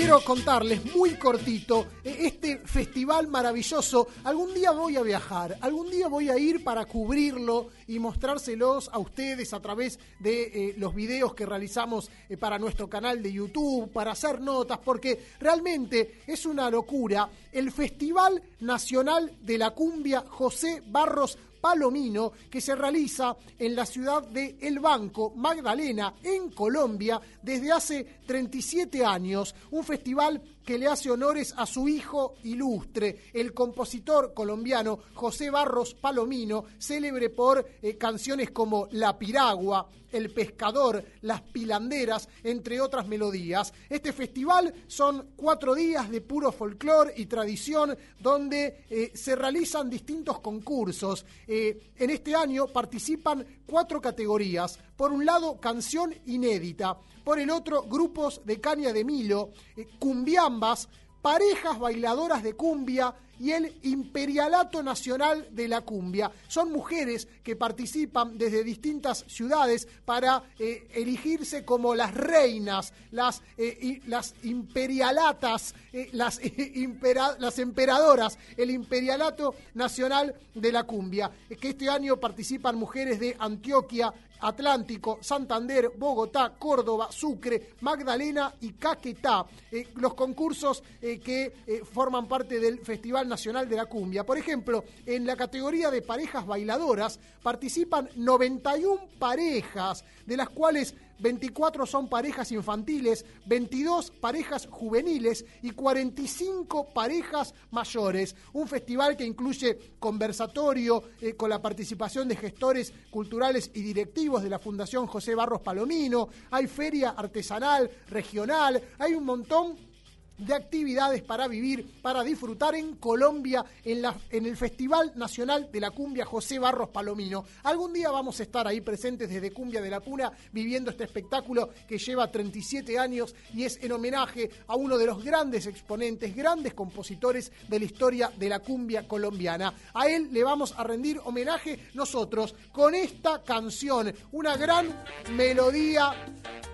Quiero contarles muy cortito eh, este festival maravilloso. Algún día voy a viajar, algún día voy a ir para cubrirlo y mostrárselos a ustedes a través de eh, los videos que realizamos eh, para nuestro canal de YouTube, para hacer notas, porque realmente es una locura. El Festival Nacional de la Cumbia José Barros Palomino, que se realiza en la ciudad de El Banco, Magdalena, en Colombia, desde hace 37 años. Un festival que le hace honores a su hijo ilustre, el compositor colombiano José Barros Palomino, célebre por eh, canciones como La Piragua, El Pescador, Las Pilanderas, entre otras melodías. Este festival son cuatro días de puro folclore y tradición donde eh, se realizan distintos concursos. Eh, en este año participan cuatro categorías. Por un lado, canción inédita. Por el otro, grupos de caña de Milo, eh, cumbiambas, parejas bailadoras de cumbia y el Imperialato Nacional de la Cumbia. Son mujeres que participan desde distintas ciudades para eh, erigirse como las reinas, las, eh, las imperialatas, eh, las, impera- las emperadoras, el Imperialato Nacional de la Cumbia, que este año participan mujeres de Antioquia, Atlántico, Santander, Bogotá, Córdoba, Sucre, Magdalena y Caquetá. Eh, los concursos que forman parte del Nacional de la Cumbia. Por ejemplo, en la categoría de parejas bailadoras participan 91 parejas, de las cuales 24 son parejas infantiles, 22 parejas juveniles y 45 parejas mayores. Un festival que incluye conversatorio eh, con la participación de gestores culturales y directivos de la Fundación José Barros Palomino. Hay feria artesanal, regional, hay un montón de actividades para vivir, para disfrutar en Colombia, en, la, en el Festival Nacional de la Cumbia José Barros Palomino. Algún día vamos a estar ahí presentes desde Cumbia de la Puna viviendo este espectáculo que lleva 37 años y es en homenaje a uno de los grandes exponentes, grandes compositores de la historia de la cumbia colombiana. A él le vamos a rendir homenaje nosotros con esta canción, una gran melodía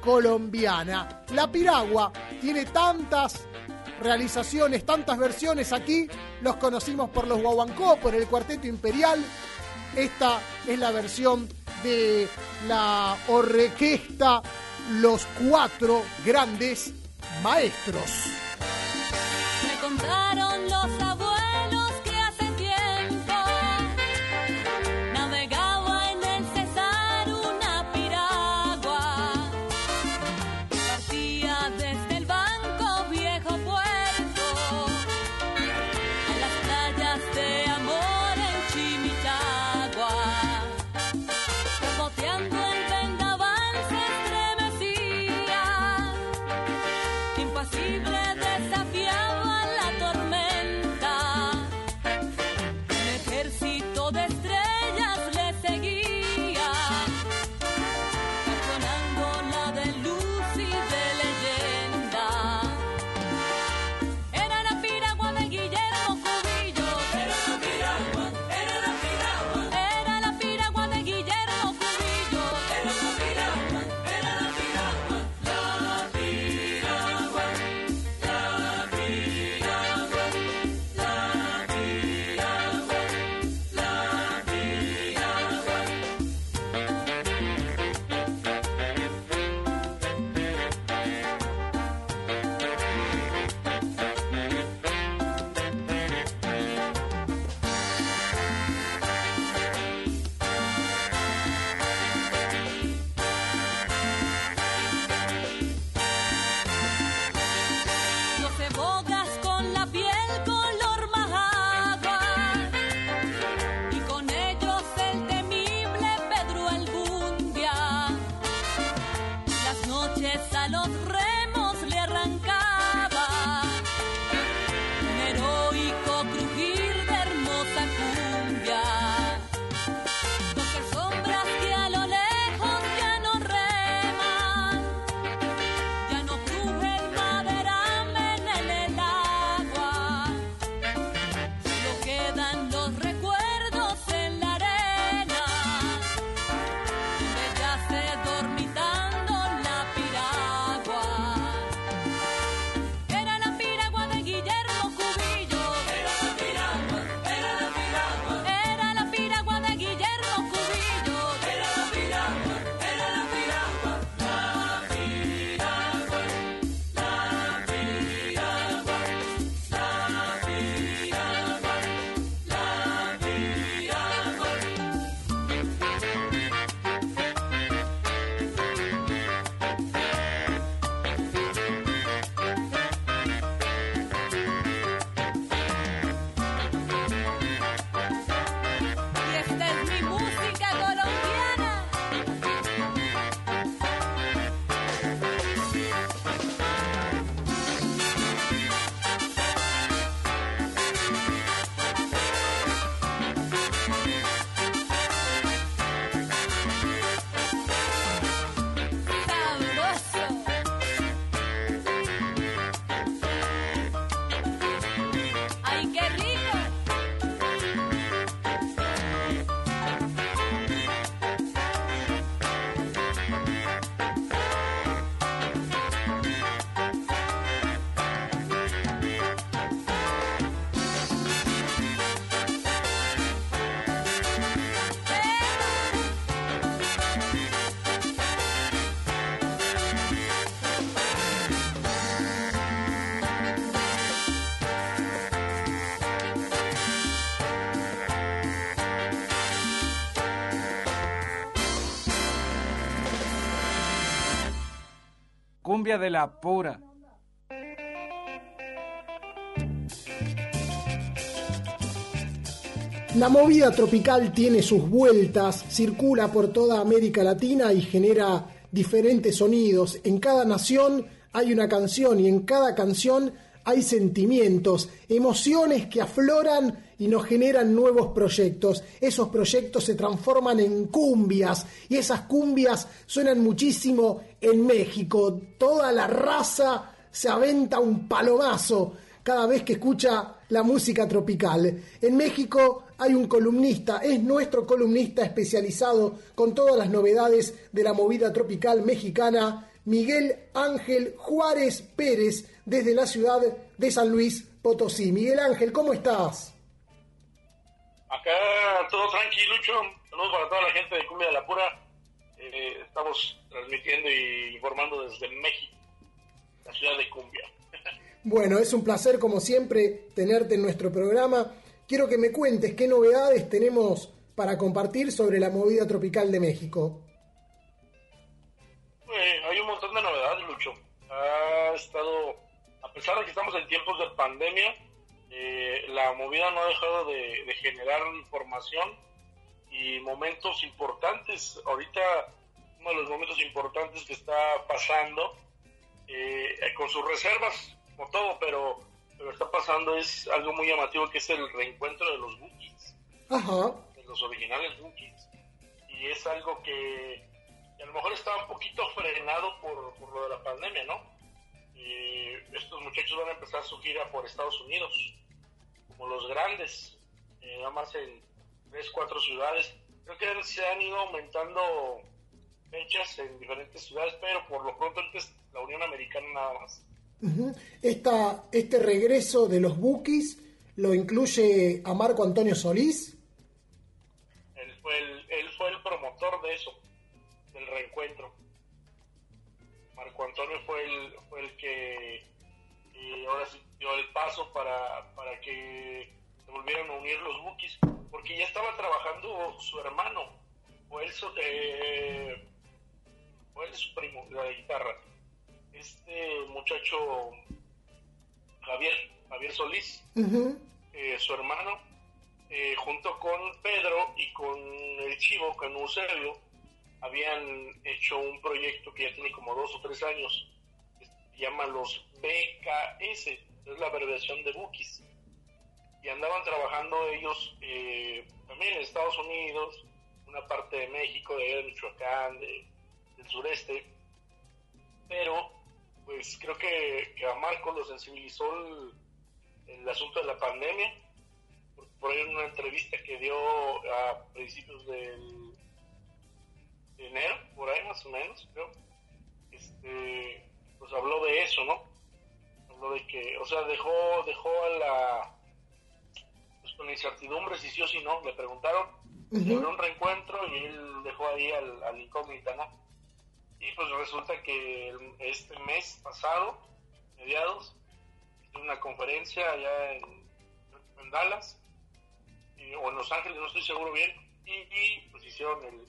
colombiana. La piragua tiene tantas realizaciones, tantas versiones aquí. Los conocimos por los Guaguancó, por el Cuarteto Imperial. Esta es la versión de la orquesta Los Cuatro Grandes Maestros. Me contaron los abuelos de la pura. La movida tropical tiene sus vueltas, circula por toda América Latina y genera diferentes sonidos. En cada nación hay una canción y en cada canción hay sentimientos, emociones que afloran y nos generan nuevos proyectos. Esos proyectos se transforman en cumbias y esas cumbias suenan muchísimo en México. Toda la raza se aventa un palomazo cada vez que escucha la música tropical. En México hay un columnista, es nuestro columnista especializado con todas las novedades de la movida tropical mexicana, Miguel Ángel Juárez Pérez, desde la ciudad de San Luis Potosí. Miguel Ángel, ¿cómo estás? Acá todo tranquilucho. Saludos para toda la gente de Cumbia de la Pura. Eh, estamos transmitiendo y informando desde México, la ciudad de Cumbia. Bueno, es un placer como siempre tenerte en nuestro programa. Quiero que me cuentes qué novedades tenemos para compartir sobre la movida tropical de México. Eh, hay un montón de novedades, Lucho. Ha estado, a pesar de que estamos en tiempos de pandemia, eh, la movida no ha dejado de, de generar información y momentos importantes. Ahorita, uno de los momentos importantes que está pasando, eh, con sus reservas, como todo, pero lo que está pasando es algo muy llamativo que es el reencuentro de los Bookies, Ajá. de los originales Bookies. Y es algo que, a lo mejor estaba un poquito frenado por, por lo de la pandemia, ¿no? Estos muchachos van a empezar su gira por Estados Unidos, como los grandes, eh, nada más en tres, cuatro ciudades. Creo que se han ido aumentando fechas en diferentes ciudades, pero por lo pronto es la Unión Americana nada más. Esta, este regreso de los Bookies lo incluye a Marco Antonio Solís. Él fue el, él fue el promotor de eso, del reencuentro. Marco Antonio fue el, fue el que y ahora sí dio el paso para, para que se volvieran a unir los Bookies, porque ya estaba trabajando su hermano, o él, eh, o él su primo, la de guitarra. Este muchacho, Javier, Javier Solís, eh, su hermano, eh, junto con Pedro y con el Chivo, con Eusebio, habían hecho un proyecto que ya tiene como dos o tres años, que se llama los BKS, es la abreviación de Bookies. Y andaban trabajando ellos eh, también en Estados Unidos, una parte de México, de Michoacán, de- del sureste, pero pues creo que, que a Marcos lo sensibilizó el, el asunto de la pandemia, por, por ahí en una entrevista que dio a principios del de enero, por ahí más o menos, creo, este, pues habló de eso, ¿no? Habló de que, o sea, dejó, dejó a la, pues con incertidumbre si sí o si no, le preguntaron, Ujú. sobre un reencuentro y él dejó ahí al, al incógnita, ¿no? Y pues resulta que el- este mes pasado, mediados, hizo una conferencia allá en, en Dallas, y- o en Los Ángeles, no estoy seguro bien, y, y, pues hicieron el-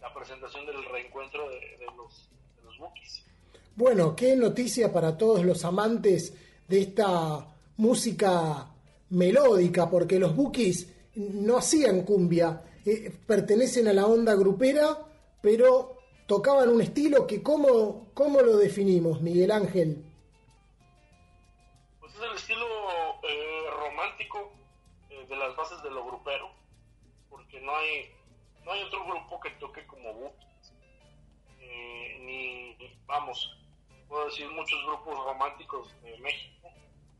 la presentación del reencuentro de, de los, de los Bookies. Bueno, qué noticia para todos los amantes de esta música melódica, porque los Bookies no hacían cumbia, eh, pertenecen a la onda grupera, pero tocaban un estilo que, ¿cómo, cómo lo definimos, Miguel Ángel? Pues es el estilo eh, romántico eh, de las bases de lo grupero, porque no hay, no hay otro grupo que toque como Bookies. Eh, ni, vamos, puedo decir muchos grupos románticos de México,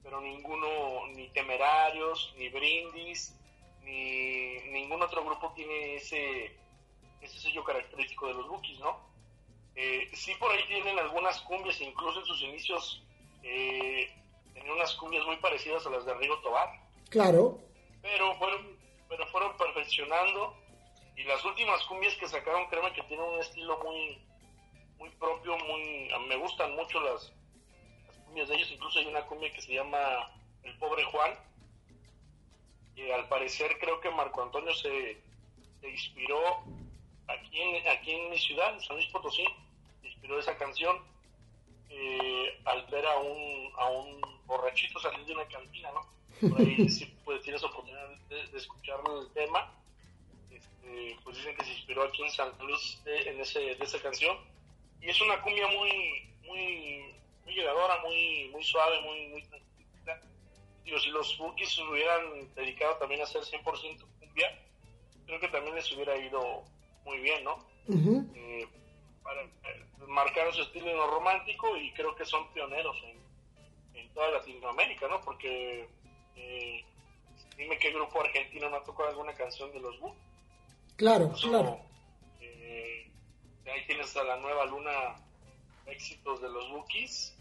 pero ninguno, ni Temerarios, ni Brindis, ni ningún otro grupo tiene ese, ese sello característico de los Bookies, ¿no? Eh, sí por ahí tienen algunas cumbias, incluso en sus inicios eh, tenían unas cumbias muy parecidas a las de Rigo Tobar, Claro, pero fueron, pero fueron perfeccionando y las últimas cumbias que sacaron, créeme que tienen un estilo muy, muy propio, muy, me gustan mucho las, las cumbias de ellos, incluso hay una cumbia que se llama El Pobre Juan, y al parecer creo que Marco Antonio se, se inspiró aquí en, aquí en mi ciudad, en San Luis Potosí, se inspiró esa canción. eh, al ver a un, a un borrachito salir de una cantina, ¿no? Por ahí si pues, tienes oportunidad de, de escuchar el tema. Este, pues dicen que se inspiró aquí en San Luis eh, en ese, de esa canción. Y es una cumbia muy, muy, muy llegadora, muy, muy suave, muy, muy tranquila. Digo, si los Bookies se hubieran dedicado también a hacer 100% cumbia, creo que también les hubiera ido muy bien, ¿no? Eh, para, eh, marcaron su estilo en lo romántico y creo que son pioneros en, en toda Latinoamérica, ¿no? Porque eh, dime qué grupo argentino no ha tocado alguna canción de los Bookies. Claro, claro. eh, ahí tienes a la nueva luna éxitos de los Bookies.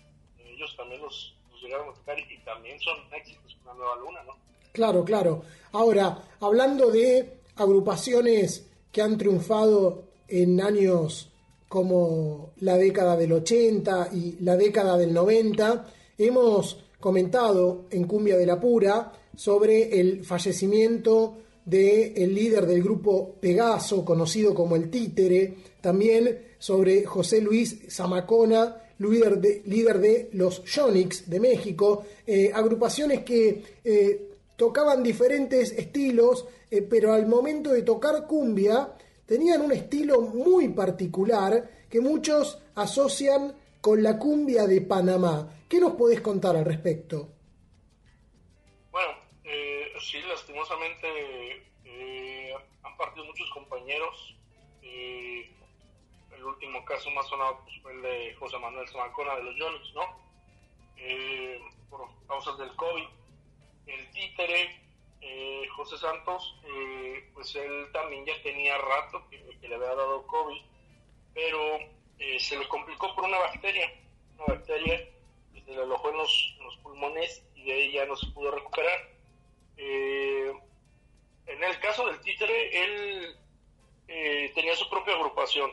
ellos también los, llegaron a tocar y, también son éxitos con la nueva luna, ¿no? Claro, claro. Ahora, hablando de agrupaciones que han triunfado en años como la década del 80 y la década del 90, hemos comentado en Cumbia de la Pura sobre el fallecimiento del líder del grupo Pegaso, conocido como el Títere, también sobre José Luis Zamacona, líder de, líder de los Yonix de México, eh, agrupaciones que eh, tocaban diferentes estilos, eh, pero al momento de tocar cumbia tenían un estilo muy particular que muchos asocian con la cumbia de Panamá. ¿Qué nos podés contar al respecto? Eh, sí, lastimosamente eh, han partido muchos compañeros. Eh, el último caso más sonado pues, fue el de José Manuel Zamacona de los Yonix, ¿no? Eh, por causas del COVID. El títere, eh, José Santos, eh, pues él también ya tenía rato que, le había dado COVID, pero se le complicó por una bacteria, una bacteria que se le alojó en los pulmones y de ahí ya no se pudo recuperar. Eh, en el caso del títere, él eh, tenía su propia agrupación,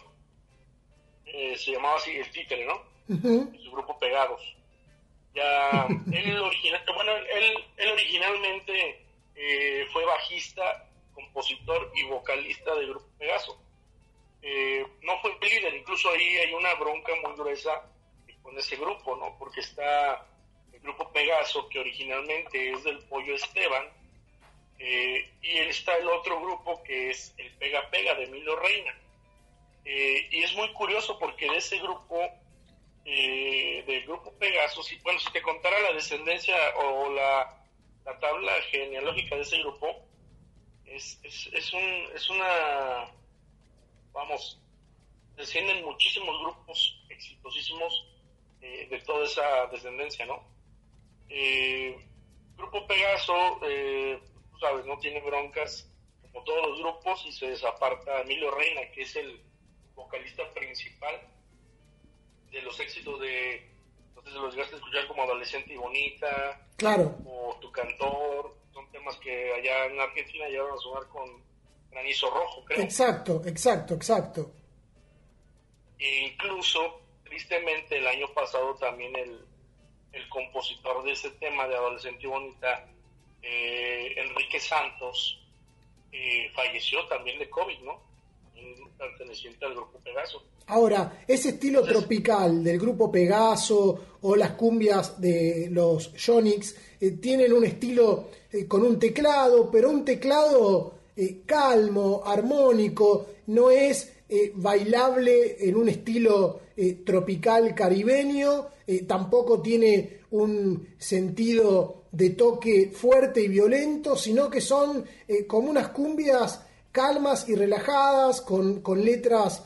eh, se llamaba así el títere, ¿no? su grupo Pegados. Ya, él, original, bueno, él, él originalmente eh, fue bajista, compositor y vocalista del grupo Pegaso. No fue líder, incluso ahí hay una bronca muy gruesa con ese grupo, ¿no? Porque está grupo Pegaso, que originalmente es del Pollo Esteban, eh, y está el otro grupo que es el Pega Pega de Emilio Reina. Eh, y es muy curioso porque de ese grupo, eh, del grupo Pegasus, y bueno, si te contara la descendencia o la, la tabla genealógica de ese grupo, es, es, es, un, es una, vamos, descienden muchísimos grupos exitosísimos eh, de toda esa descendencia, ¿no? Eh, grupo Pegaso, eh, tú sabes, no tiene broncas como todos los grupos y se desaparta Emilio Reina, que es el vocalista principal de los éxitos de, si los llegaste a escuchar como Adolescente y Bonita, Claro. o Tu Cantor, son temas que allá en Argentina llegaron a sonar con Granizo Rojo, creo. Exacto, exacto, exacto. E incluso, tristemente, el año pasado también el, el compositor de ese tema de Adolescente y Bonita, eh, Enrique Santos, eh, falleció también de COVID, ¿no? Perteneciente al grupo Pegaso. Ahora, ese estilo tropical del grupo Pegaso o las cumbias de los Yonix eh, tienen un estilo eh, con un teclado, pero un teclado eh, calmo, armónico, no es eh, bailable en un estilo eh, tropical caribeño, eh, tampoco tiene un sentido de toque fuerte y violento, sino que son como unas cumbias calmas y relajadas, con, con letras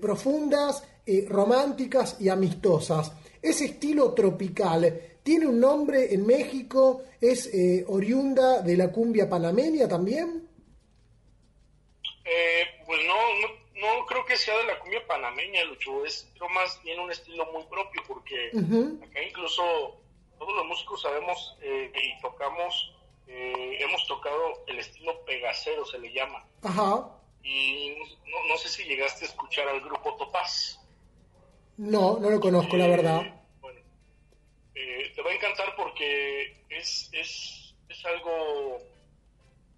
profundas, románticas y amistosas. Ese estilo tropical tiene un nombre en México, es oriunda de la cumbia panameña también. Pues no, no, no creo que sea de la cumbia panameña, Lucho, es creo más bien un estilo muy propio, porque acá incluso todos los músicos sabemos eh, y tocamos, eh, hemos tocado el estilo pegacero, se le llama. Ajá. Y no, no sé si llegaste a escuchar al grupo Topaz. No, no lo conozco, la verdad. Eh, te va a encantar porque es, es, es algo,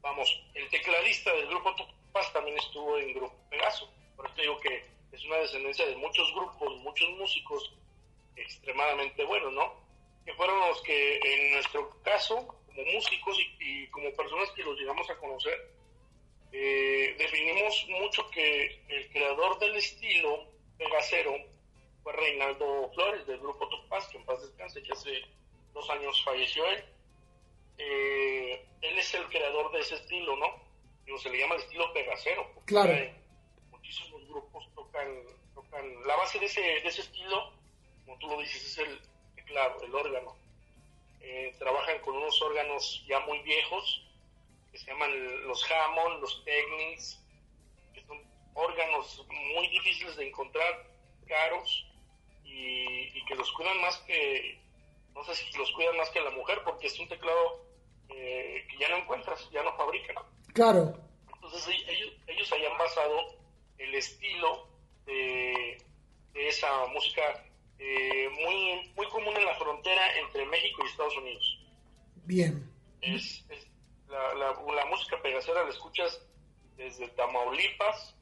vamos, el tecladista del grupo Topaz también estuvo en Grupo Pegaso. Por eso digo que es una descendencia de muchos grupos, muchos músicos extremadamente buenos, ¿no? Que fueron los que, en nuestro caso, como músicos y, y como personas que los llegamos a conocer, eh, definimos mucho que el creador del estilo pegacero fue Reinaldo Flores del grupo Topaz, que en paz descanse, que hace dos años falleció él. Eh, él es el creador de ese estilo, ¿no? Digo, se le llama el estilo pegacero. porque Claro. hay muchísimos grupos tocan, tocan la base de ese, de ese estilo, como tú lo dices, es el teclado, el órgano. Eh, trabajan con unos órganos ya muy viejos, que se llaman los Hammond, los Technics, que son órganos muy difíciles de encontrar, caros, y, y que los cuidan más que, no sé si los cuidan más que la mujer, porque es un teclado eh, que ya no encuentras, ya no fabrican. Claro, Entonces ellos, ellos hayan basado el estilo de, de esa música eh, muy, muy común en la frontera entre México y Estados Unidos. bien. Es, es la, la, la música pegacera la escuchas desde Tamaulipas,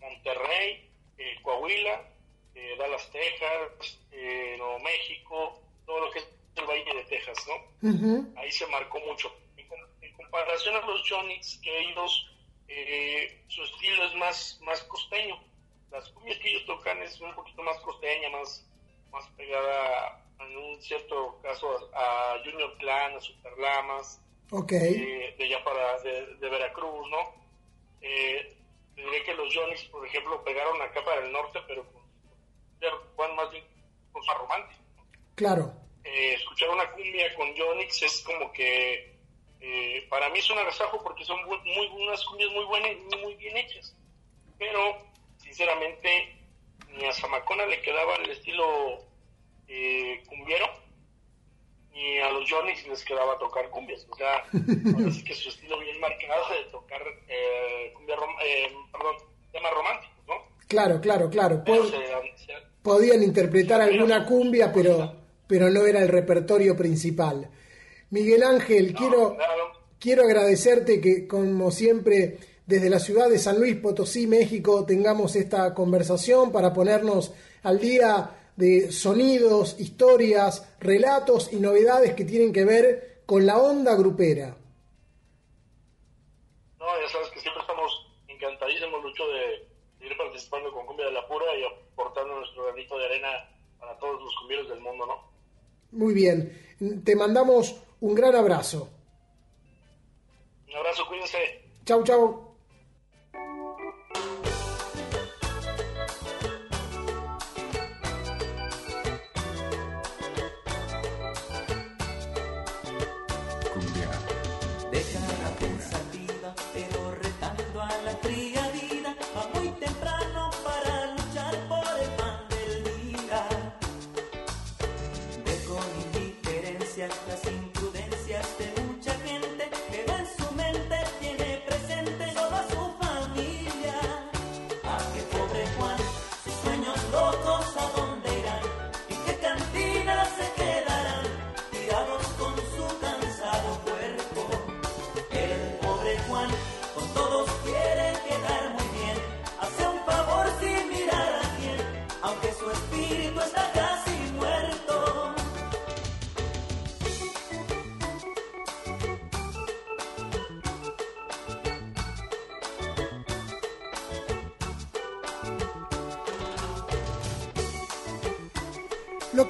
Monterrey, eh, Coahuila, eh, Dallas, Texas, eh, Nuevo México, todo lo que es el Valle de Texas, ¿no? Ahí se marcó mucho. Comparación a los Jonix, que ellos, eh, su estilo es más, más costeño. Las cumbias que ellos tocan es un poquito más costeña, más, más pegada en un cierto caso a, a Junior Clan, a Superlamas, Ok. eh, de allá para, de, de Veracruz, ¿no? Eh, diré que los Jonix, por ejemplo, pegaron acá para el norte, pero con, van más bien con su romántico Claro, eh, escuchar una cumbia con Jonix es como que eh, para mí es un agasajo porque son muy unas cumbias muy buenas y muy bien hechas pero sinceramente ni a Zamacona le quedaba el estilo eh, cumbiero ni a los Jonix les quedaba tocar cumbias o sea ahora sí que su estilo bien marcado de tocar eh, cumbia rom- eh, perdón temas románticos ¿no? claro, claro, claro. Pero Pod- se- se- podían interpretar alguna cumbia, pero, pero no era el repertorio principal. Miguel Ángel, quiero, quiero agradecerte que, como siempre, desde la ciudad de San Luis Potosí, México, tengamos esta conversación para ponernos al día de sonidos, historias, relatos y novedades que tienen que ver con la onda grupera. No, ya sabes que siempre estamos encantadísimos, Lucho, de seguir participando con Cumbia de la Pura y aportando nuestro granito de arena para todos los cumbieros del mundo, ¿no? Muy bien, te mandamos un gran abrazo. Un abrazo, cuídense. Chau, chau.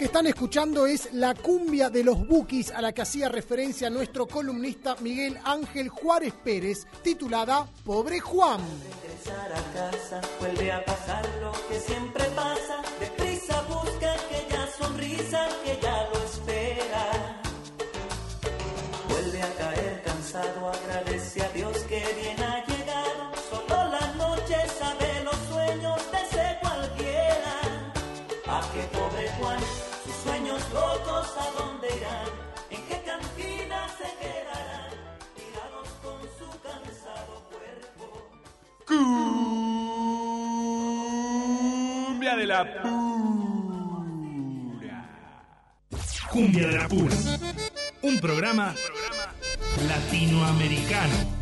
Que están escuchando es la cumbia de los Bukis a la que hacía referencia nuestro columnista Miguel Ángel Juárez Pérez, titulada Pobre Juan. Se quedarán, tirados con su cansado cuerpo. Cumbia de la pura. Cumbia de la Pura. Un programa latinoamericano.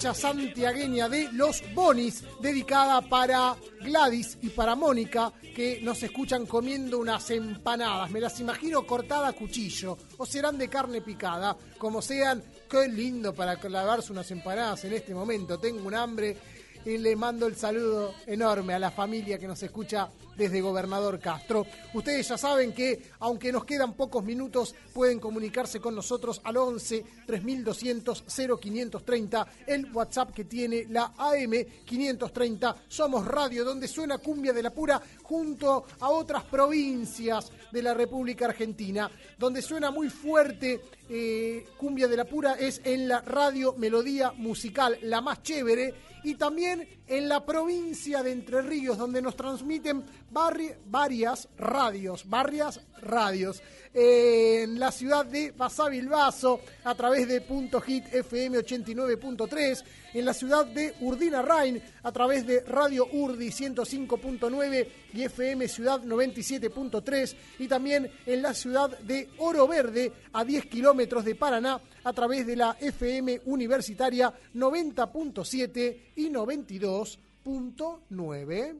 Santiagueña de Los Bonis, dedicada para Gladys y para Mónica, que nos escuchan comiendo unas empanadas. Me las imagino cortadas a cuchillo, o serán de carne picada, como sean. Qué lindo para clavarse unas empanadas en este momento. Tengo un hambre y le mando el saludo enorme a la familia que nos escucha desde Gobernador Castro. Ustedes ya saben que, aunque nos quedan pocos minutos, pueden comunicarse con nosotros al 11 3200 0530, el WhatsApp que tiene la AM 530. Somos radio donde suena cumbia de la pura junto a otras provincias de la República Argentina. Donde suena muy fuerte eh, cumbia de la pura es en la radio Melodía Musical, la más chévere y también en la provincia de Entre Ríos, donde nos transmiten varias radios, varias radios. En la ciudad de Basavilbaso, a través de Punto Hit FM 89.3, en la ciudad de Urdina Rain, a través de Radio Urdi 105.9 y FM Ciudad 97.3, y también en la ciudad de Oro Verde, a 10 kilómetros de Paraná, a través de la FM Universitaria 90.7 y 92.9.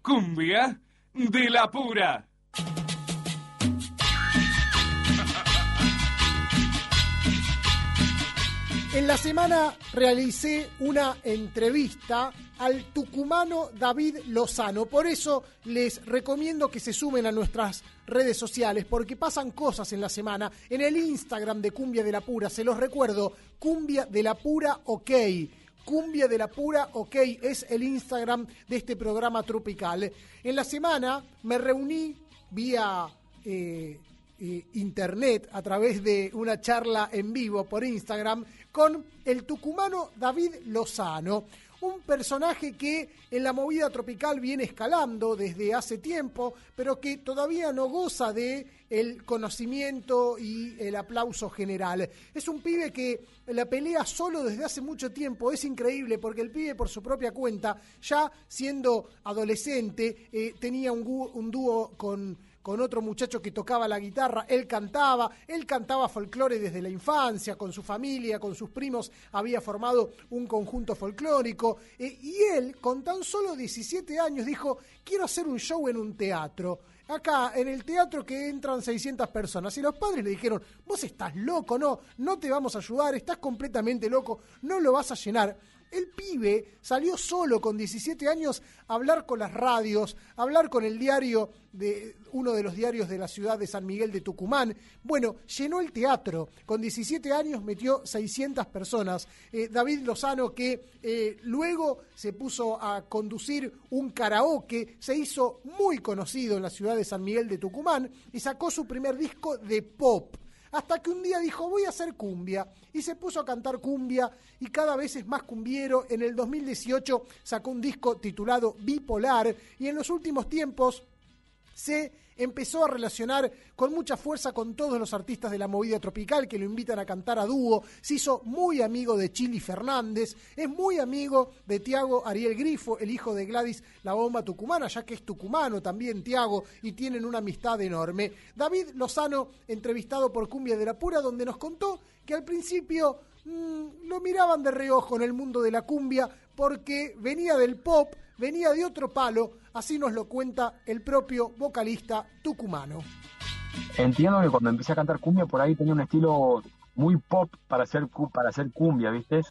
Cumbia de la pura. En la semana realicé una entrevista al tucumano David Lozano. Por eso les recomiendo que se sumen a nuestras redes sociales, porque pasan cosas en la semana. En el Instagram de Cumbia de la Pura, se los recuerdo, Cumbia de la Pura OK. Cumbia de la Pura OK es el Instagram de este programa tropical. En la semana me reuní vía... eh, eh, internet a través de una charla en vivo por Instagram con el tucumano David Lozano, un personaje que en la movida tropical viene escalando desde hace tiempo, pero que todavía no goza de el conocimiento y el aplauso general. Es un pibe que la pelea solo desde hace mucho tiempo, es increíble porque el pibe por su propia cuenta, ya siendo adolescente, eh, tenía un, dúo con con otro muchacho que tocaba la guitarra, él cantaba, él cantaba folclore desde la infancia, con su familia, con sus primos, había formado un conjunto folclórico, eh, y él, con tan solo 17 años, dijo, quiero hacer un show en un teatro. Acá, en el teatro que entran 600 personas. Y los padres le dijeron, vos estás loco, no, no te vamos a ayudar, estás completamente loco, no lo vas a llenar. El pibe salió solo con 17 años a hablar con las radios, a hablar con el diario de uno de los diarios de la ciudad de San Miguel de Tucumán. Bueno, llenó el teatro. Con 17 años metió 600 personas. Eh, David Lozano que eh, luego se puso a conducir un karaoke, se hizo muy conocido en la ciudad de San Miguel de Tucumán y sacó su primer disco de pop hasta que un día dijo voy a hacer cumbia y se puso a cantar cumbia y cada vez es más cumbiero. En el 2018 sacó un disco titulado Bipolar y en los últimos tiempos se empezó a relacionar con mucha fuerza con todos los artistas de la movida tropical que lo invitan a cantar a dúo, se hizo muy amigo de Chili Fernández, es muy amigo de Tiago Ariel Grifo, el hijo de Gladys La Bomba Tucumana, ya que es tucumano también Tiago y tienen una amistad enorme. David Lozano, entrevistado por Cumbia de la Pura, donde nos contó que al principio mm, lo miraban de reojo en el mundo de la cumbia porque venía del pop, venía de otro palo, así nos lo cuenta el propio vocalista tucumano. Entiendo que cuando empecé a cantar cumbia por ahí tenía un estilo muy pop para hacer cu- para hacer cumbia, ¿viste?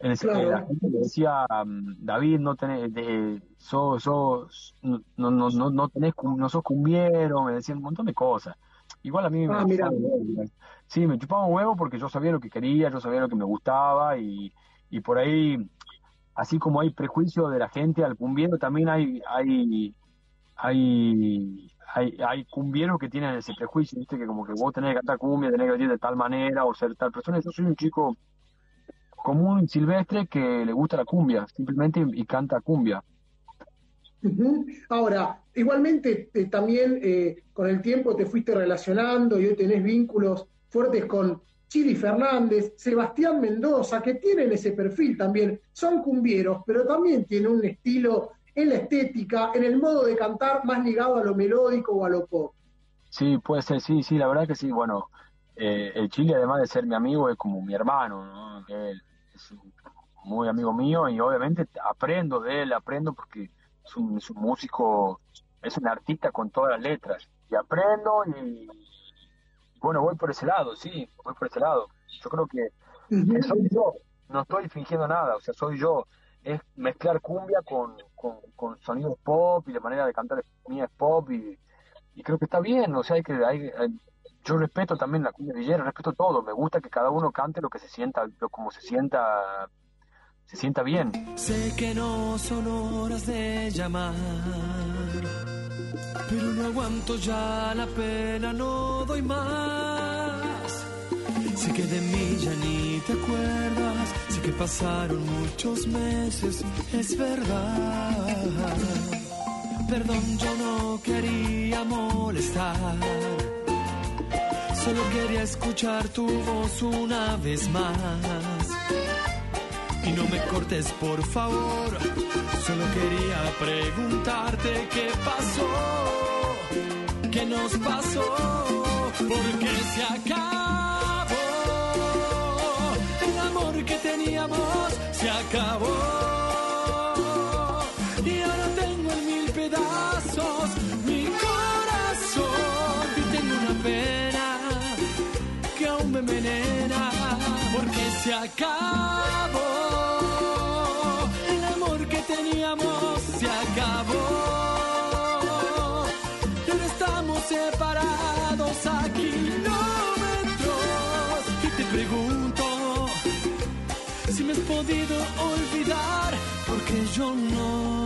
En el- Claro. La gente me decía, mm, David, no tenés, de, sos, sos, no, no, no, no, no tenés, no sos cumbiero, me decían un montón de cosas. Igual a mí me Ah, mirá. chupaba huevo. Sí, me chupaba un huevo porque yo sabía lo que quería, yo sabía lo que me gustaba y, y por ahí, así como hay prejuicio de la gente al cumbiero, también hay, hay, hay, hay, hay cumbieros que tienen ese prejuicio, ¿viste? Que como que vos tenés que cantar cumbia, tenés que vestir de tal manera o ser tal persona. Yo soy un chico común, silvestre, que le gusta la cumbia, simplemente, y canta cumbia. Ahora, igualmente eh, también eh, con el tiempo te fuiste relacionando y hoy tenés vínculos fuertes con Chili Fernández, Sebastián Mendoza, que tienen ese perfil también. Son cumbieros, pero también tienen un estilo en la estética, en el modo de cantar más ligado a lo melódico o a lo pop. Sí, puede ser, sí, sí, la verdad que sí. Bueno, eh, el Chile, además de ser mi amigo, es como mi hermano, ¿no? Es muy amigo mío y obviamente aprendo de él, aprendo porque es un músico, es un artista con todas las letras. Y aprendo y, bueno, voy por ese lado, sí, voy por ese lado. Yo creo que, que soy yo, no estoy fingiendo nada, o sea, soy yo. Es mezclar cumbia con, con, con sonidos pop y la manera de cantar mía es pop y, y creo que está bien, o sea, hay que, hay, hay- yo respeto también la cumbia villera, respeto todo, me gusta que cada uno cante lo que se sienta, lo, como se sienta, se sienta bien. Sé que no son horas de llamar, pero no aguanto ya la pena, no doy más. Sé que de mí ya ni te acuerdas, sé que pasaron muchos meses, es verdad. Perdón, yo no quería molestar. Solo quería escuchar tu voz una vez más. Y no me cortes, por favor. Solo quería preguntarte qué pasó. ¿Qué nos pasó? Porque se acabó. El amor que teníamos se acabó. Y ahora tengo en mil pedazos mi corazón. Y tengo una pena que aún me envenena porque se acabó teníamos se acabó. Y ahora estamos separados a kilómetros. Y te pregunto si me has podido olvidar porque yo no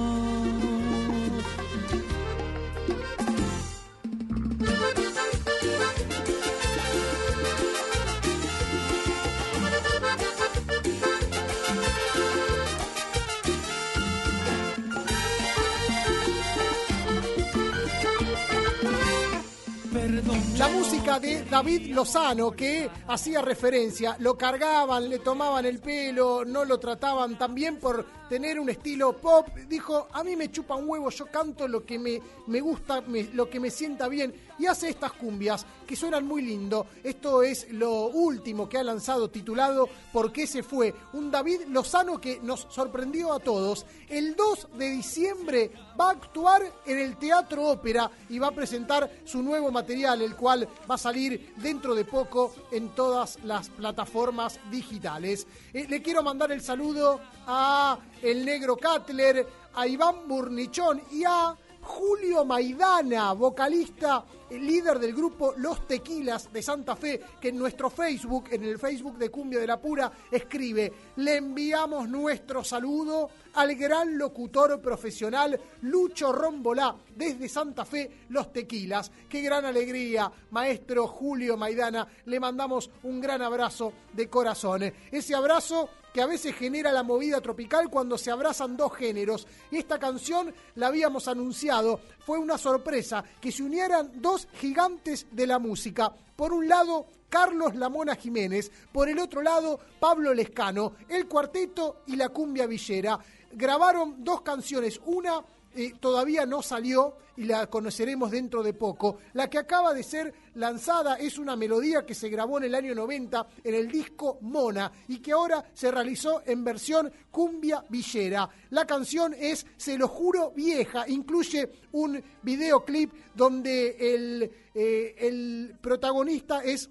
De David Lozano, que hacía referencia, lo cargaban, le tomaban el pelo, no lo trataban tan bien por tener un estilo pop. Dijo, a mí me chupa un huevo, yo canto lo que me, me gusta, me- lo que me sienta bien. Y hace estas cumbias que suenan muy lindo. Esto es lo último que ha lanzado titulado ¿Por qué se fue? Un David Lozano que nos sorprendió a todos. El 2 de diciembre va a actuar en el Teatro Ópera y va a presentar su nuevo material, el cual va a salir dentro de poco en todas las plataformas digitales. Eh, le quiero mandar el saludo a el negro Cutler, a Iván Burnichón y a Julio Maidana, vocalista, el líder del grupo Los Tequilas de Santa Fe, que en nuestro Facebook, en el Facebook de Cumbia de la Pura, escribe, le enviamos nuestro saludo al gran locutor profesional Lucho Rombolá, desde Santa Fe, Los Tequilas. Qué gran alegría, maestro Julio Maidana, le mandamos un gran abrazo de corazón. Ese abrazo que a veces genera la movida tropical cuando se abrazan dos géneros. Esta canción la habíamos anunciado, fue una sorpresa que se unieran dos gigantes de la música. Por un lado, Carlos Lamona Jiménez, por el otro lado, Pablo Lescano, el cuarteto y la cumbia villera. Grabaron dos canciones, una eh, todavía no salió y la conoceremos dentro de poco. La que acaba de ser lanzada es una melodía que se grabó en el año 90 en el disco Mona y que ahora se realizó en versión cumbia villera. La canción es Se lo juro vieja, incluye un videoclip donde el, eh, el protagonista es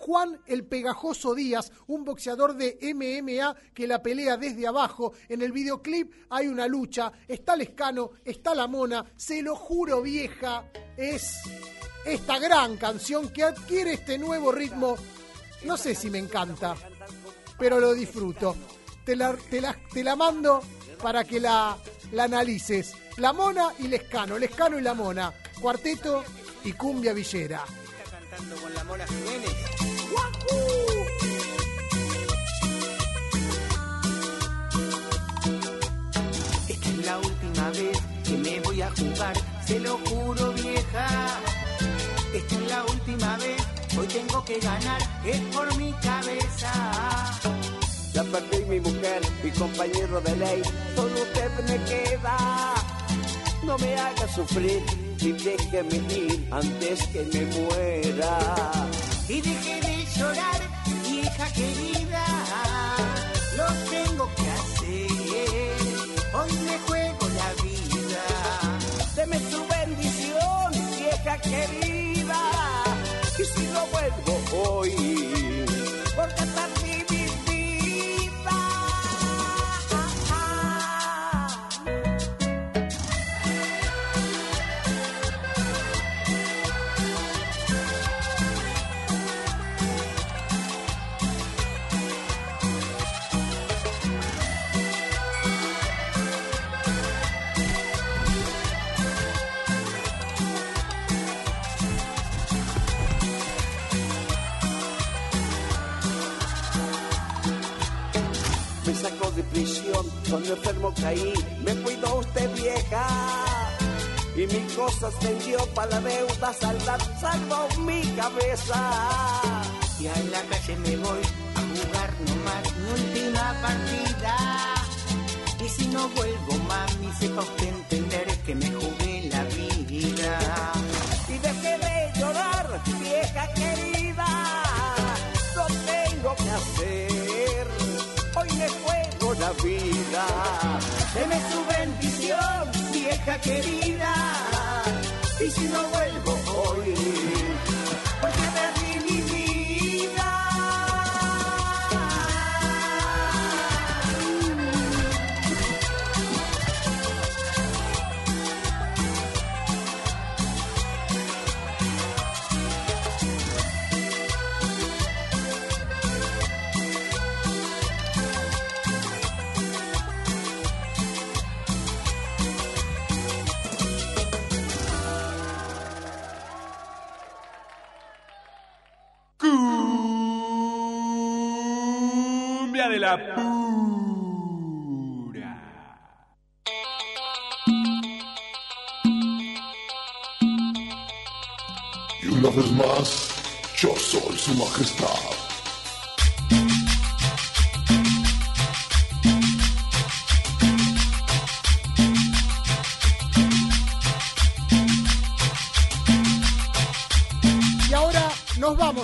Juan el Pegajoso Díaz, un boxeador de MMA que la pelea desde abajo. En el videoclip hay una lucha, está Lescano, está la mona, se lo juro vieja, es esta gran canción que adquiere este nuevo ritmo. No sé si me encanta, pero lo disfruto. Te la, te la- te la mando para que la, la analices. La mona y Lescano, Lescano y la mona, cuarteto y cumbia villera. Esta es la última vez que me voy a jugar, se lo juro vieja. Esta es la última vez, hoy tengo que ganar, es por mi cabeza. Ya perdí mi mujer, mi compañero de ley, solo usted me queda. No me haga sufrir y déjeme ir antes que me muera. Y llorar, vieja querida, lo tengo que hacer, hoy me juego la vida. Deme su bendición, vieja querida. Y si no vuelvo hoy, cuando enfermo caí, me cuidó usted vieja. Y mis cosas vendió para la deuda saldar, salvó mi cabeza. Y a la calle me voy a jugar nomás mi última partida. Y si no vuelvo, mami, sepa usted entender que me jugué la vida. Y dejé de llorar, vieja querida. Lo tengo que hacer, hoy me juego la vida. Deme su bendición, vieja querida. Y si no vuelvo hoy, porque Y una vez más, yo soy su majestad.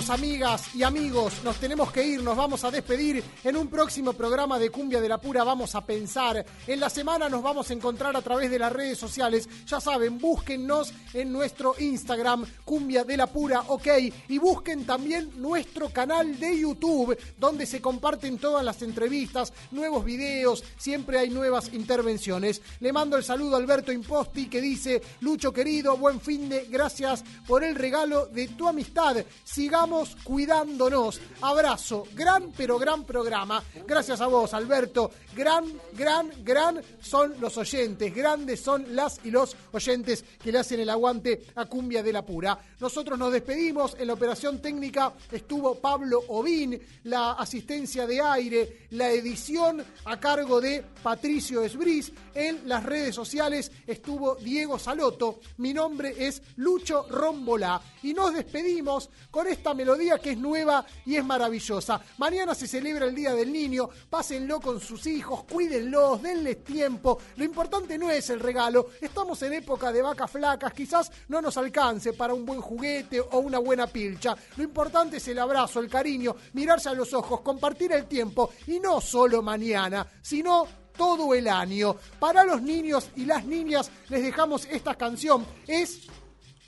Amigas y amigos, nos tenemos que ir, nos vamos a despedir. En un próximo programa de Cumbia de la Pura vamos a pensar. En la semana nos vamos a encontrar a través de las redes sociales. Ya saben, búsquennos en nuestro Instagram, Cumbia de la Pura, ok. Y busquen también nuestro canal de YouTube, donde se comparten todas las entrevistas, nuevos videos, siempre hay nuevas intervenciones. Le mando el saludo a Alberto Imposti que dice, Lucho querido, buen fin de, gracias por el regalo de tu amistad. Sigamos cuidándonos. Abrazo. Gran, pero gran programa. Gracias a vos, Alberto. Gran, gran, gran son los oyentes. Grandes son las y los oyentes que le hacen el aguante a Cumbia de la Pura. Nosotros nos despedimos. En la operación técnica estuvo Pablo Ovín. La asistencia de aire, la edición a cargo de Patricio Esbris. En las redes sociales estuvo Diego Saloto. Mi nombre es Lucho Rombolá. Y nos despedimos con esta melodía que es nueva y es maravillosa. Mañana se celebra el Día del Niño. Pásenlo con sus hijos, cuídenlos, denles tiempo. Lo importante no es el regalo. Estamos en época de vacas flacas. Quizás no nos alcance para un buen juguete o una buena pilcha. Lo importante es el abrazo, el cariño, mirarse a los ojos, compartir el tiempo. Y no solo mañana, sino todo el año. Para los niños y las niñas les dejamos esta canción. Es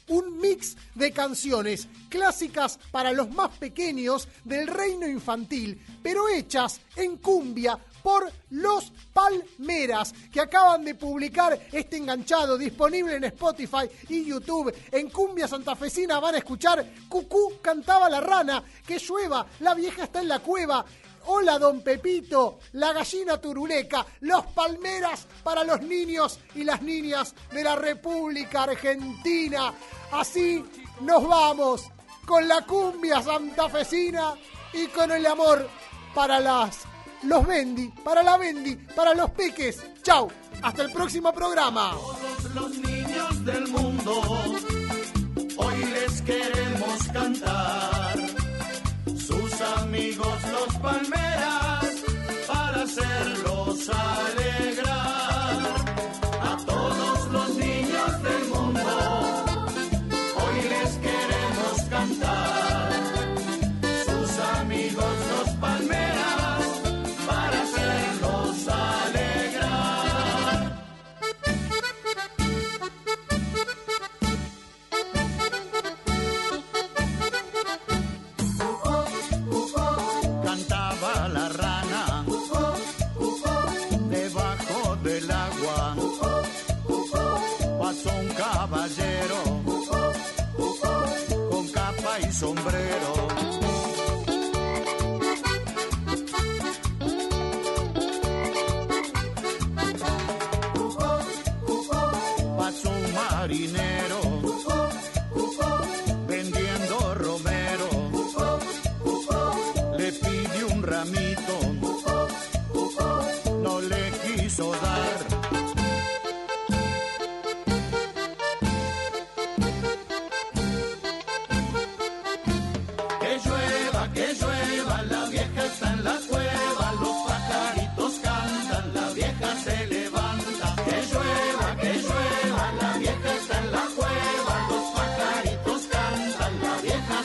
un mix de canciones clásicas para los más pequeños del reino infantil, pero hechas en cumbia por los Palmeras, que acaban de publicar este enganchado disponible en Spotify y YouTube. En Cumbia Santafesina van a escuchar Cucú cantaba la rana, que llueva, la vieja está en la cueva. Hola, don Pepito, la gallina turuleca, los palmeras para los niños y las niñas de la República Argentina. Así nos vamos con la cumbia santafesina y con el amor para las los Bendy, para la Bendy, para los peques. Chau, hasta el próximo programa. Todos los niños del mundo, hoy les queremos cantar. Amigos los palmeras, para hacerlos alegrar.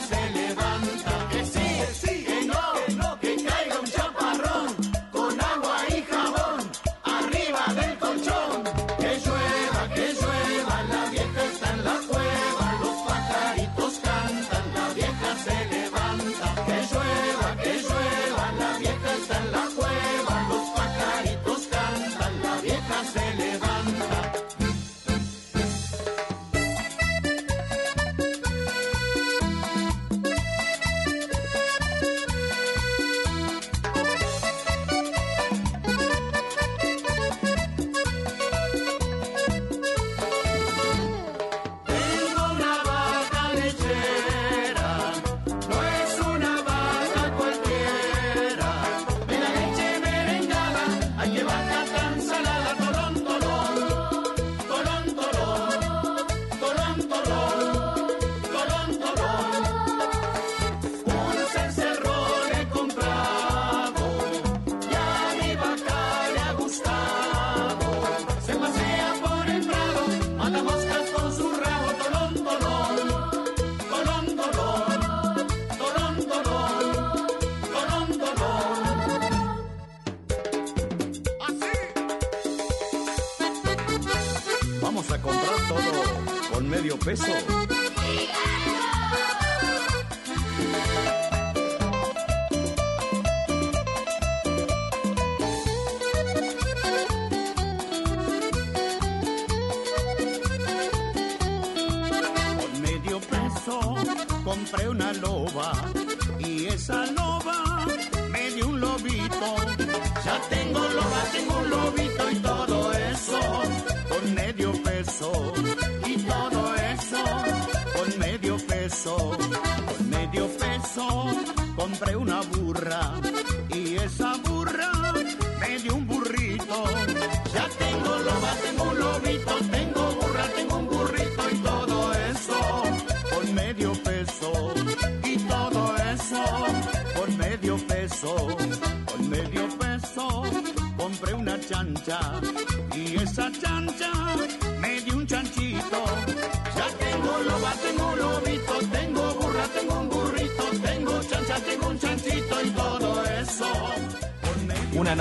Se levanta.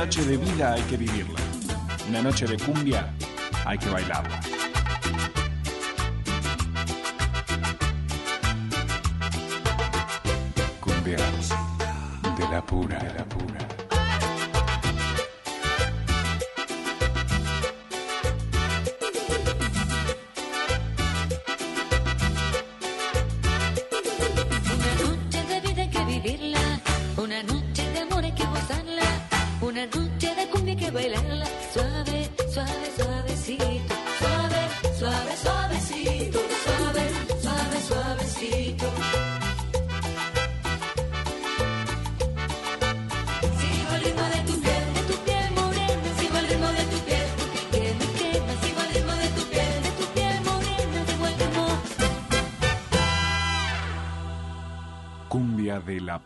noche de vida hay que vivirla. Una noche de cumbia hay que bailarla.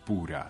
pura.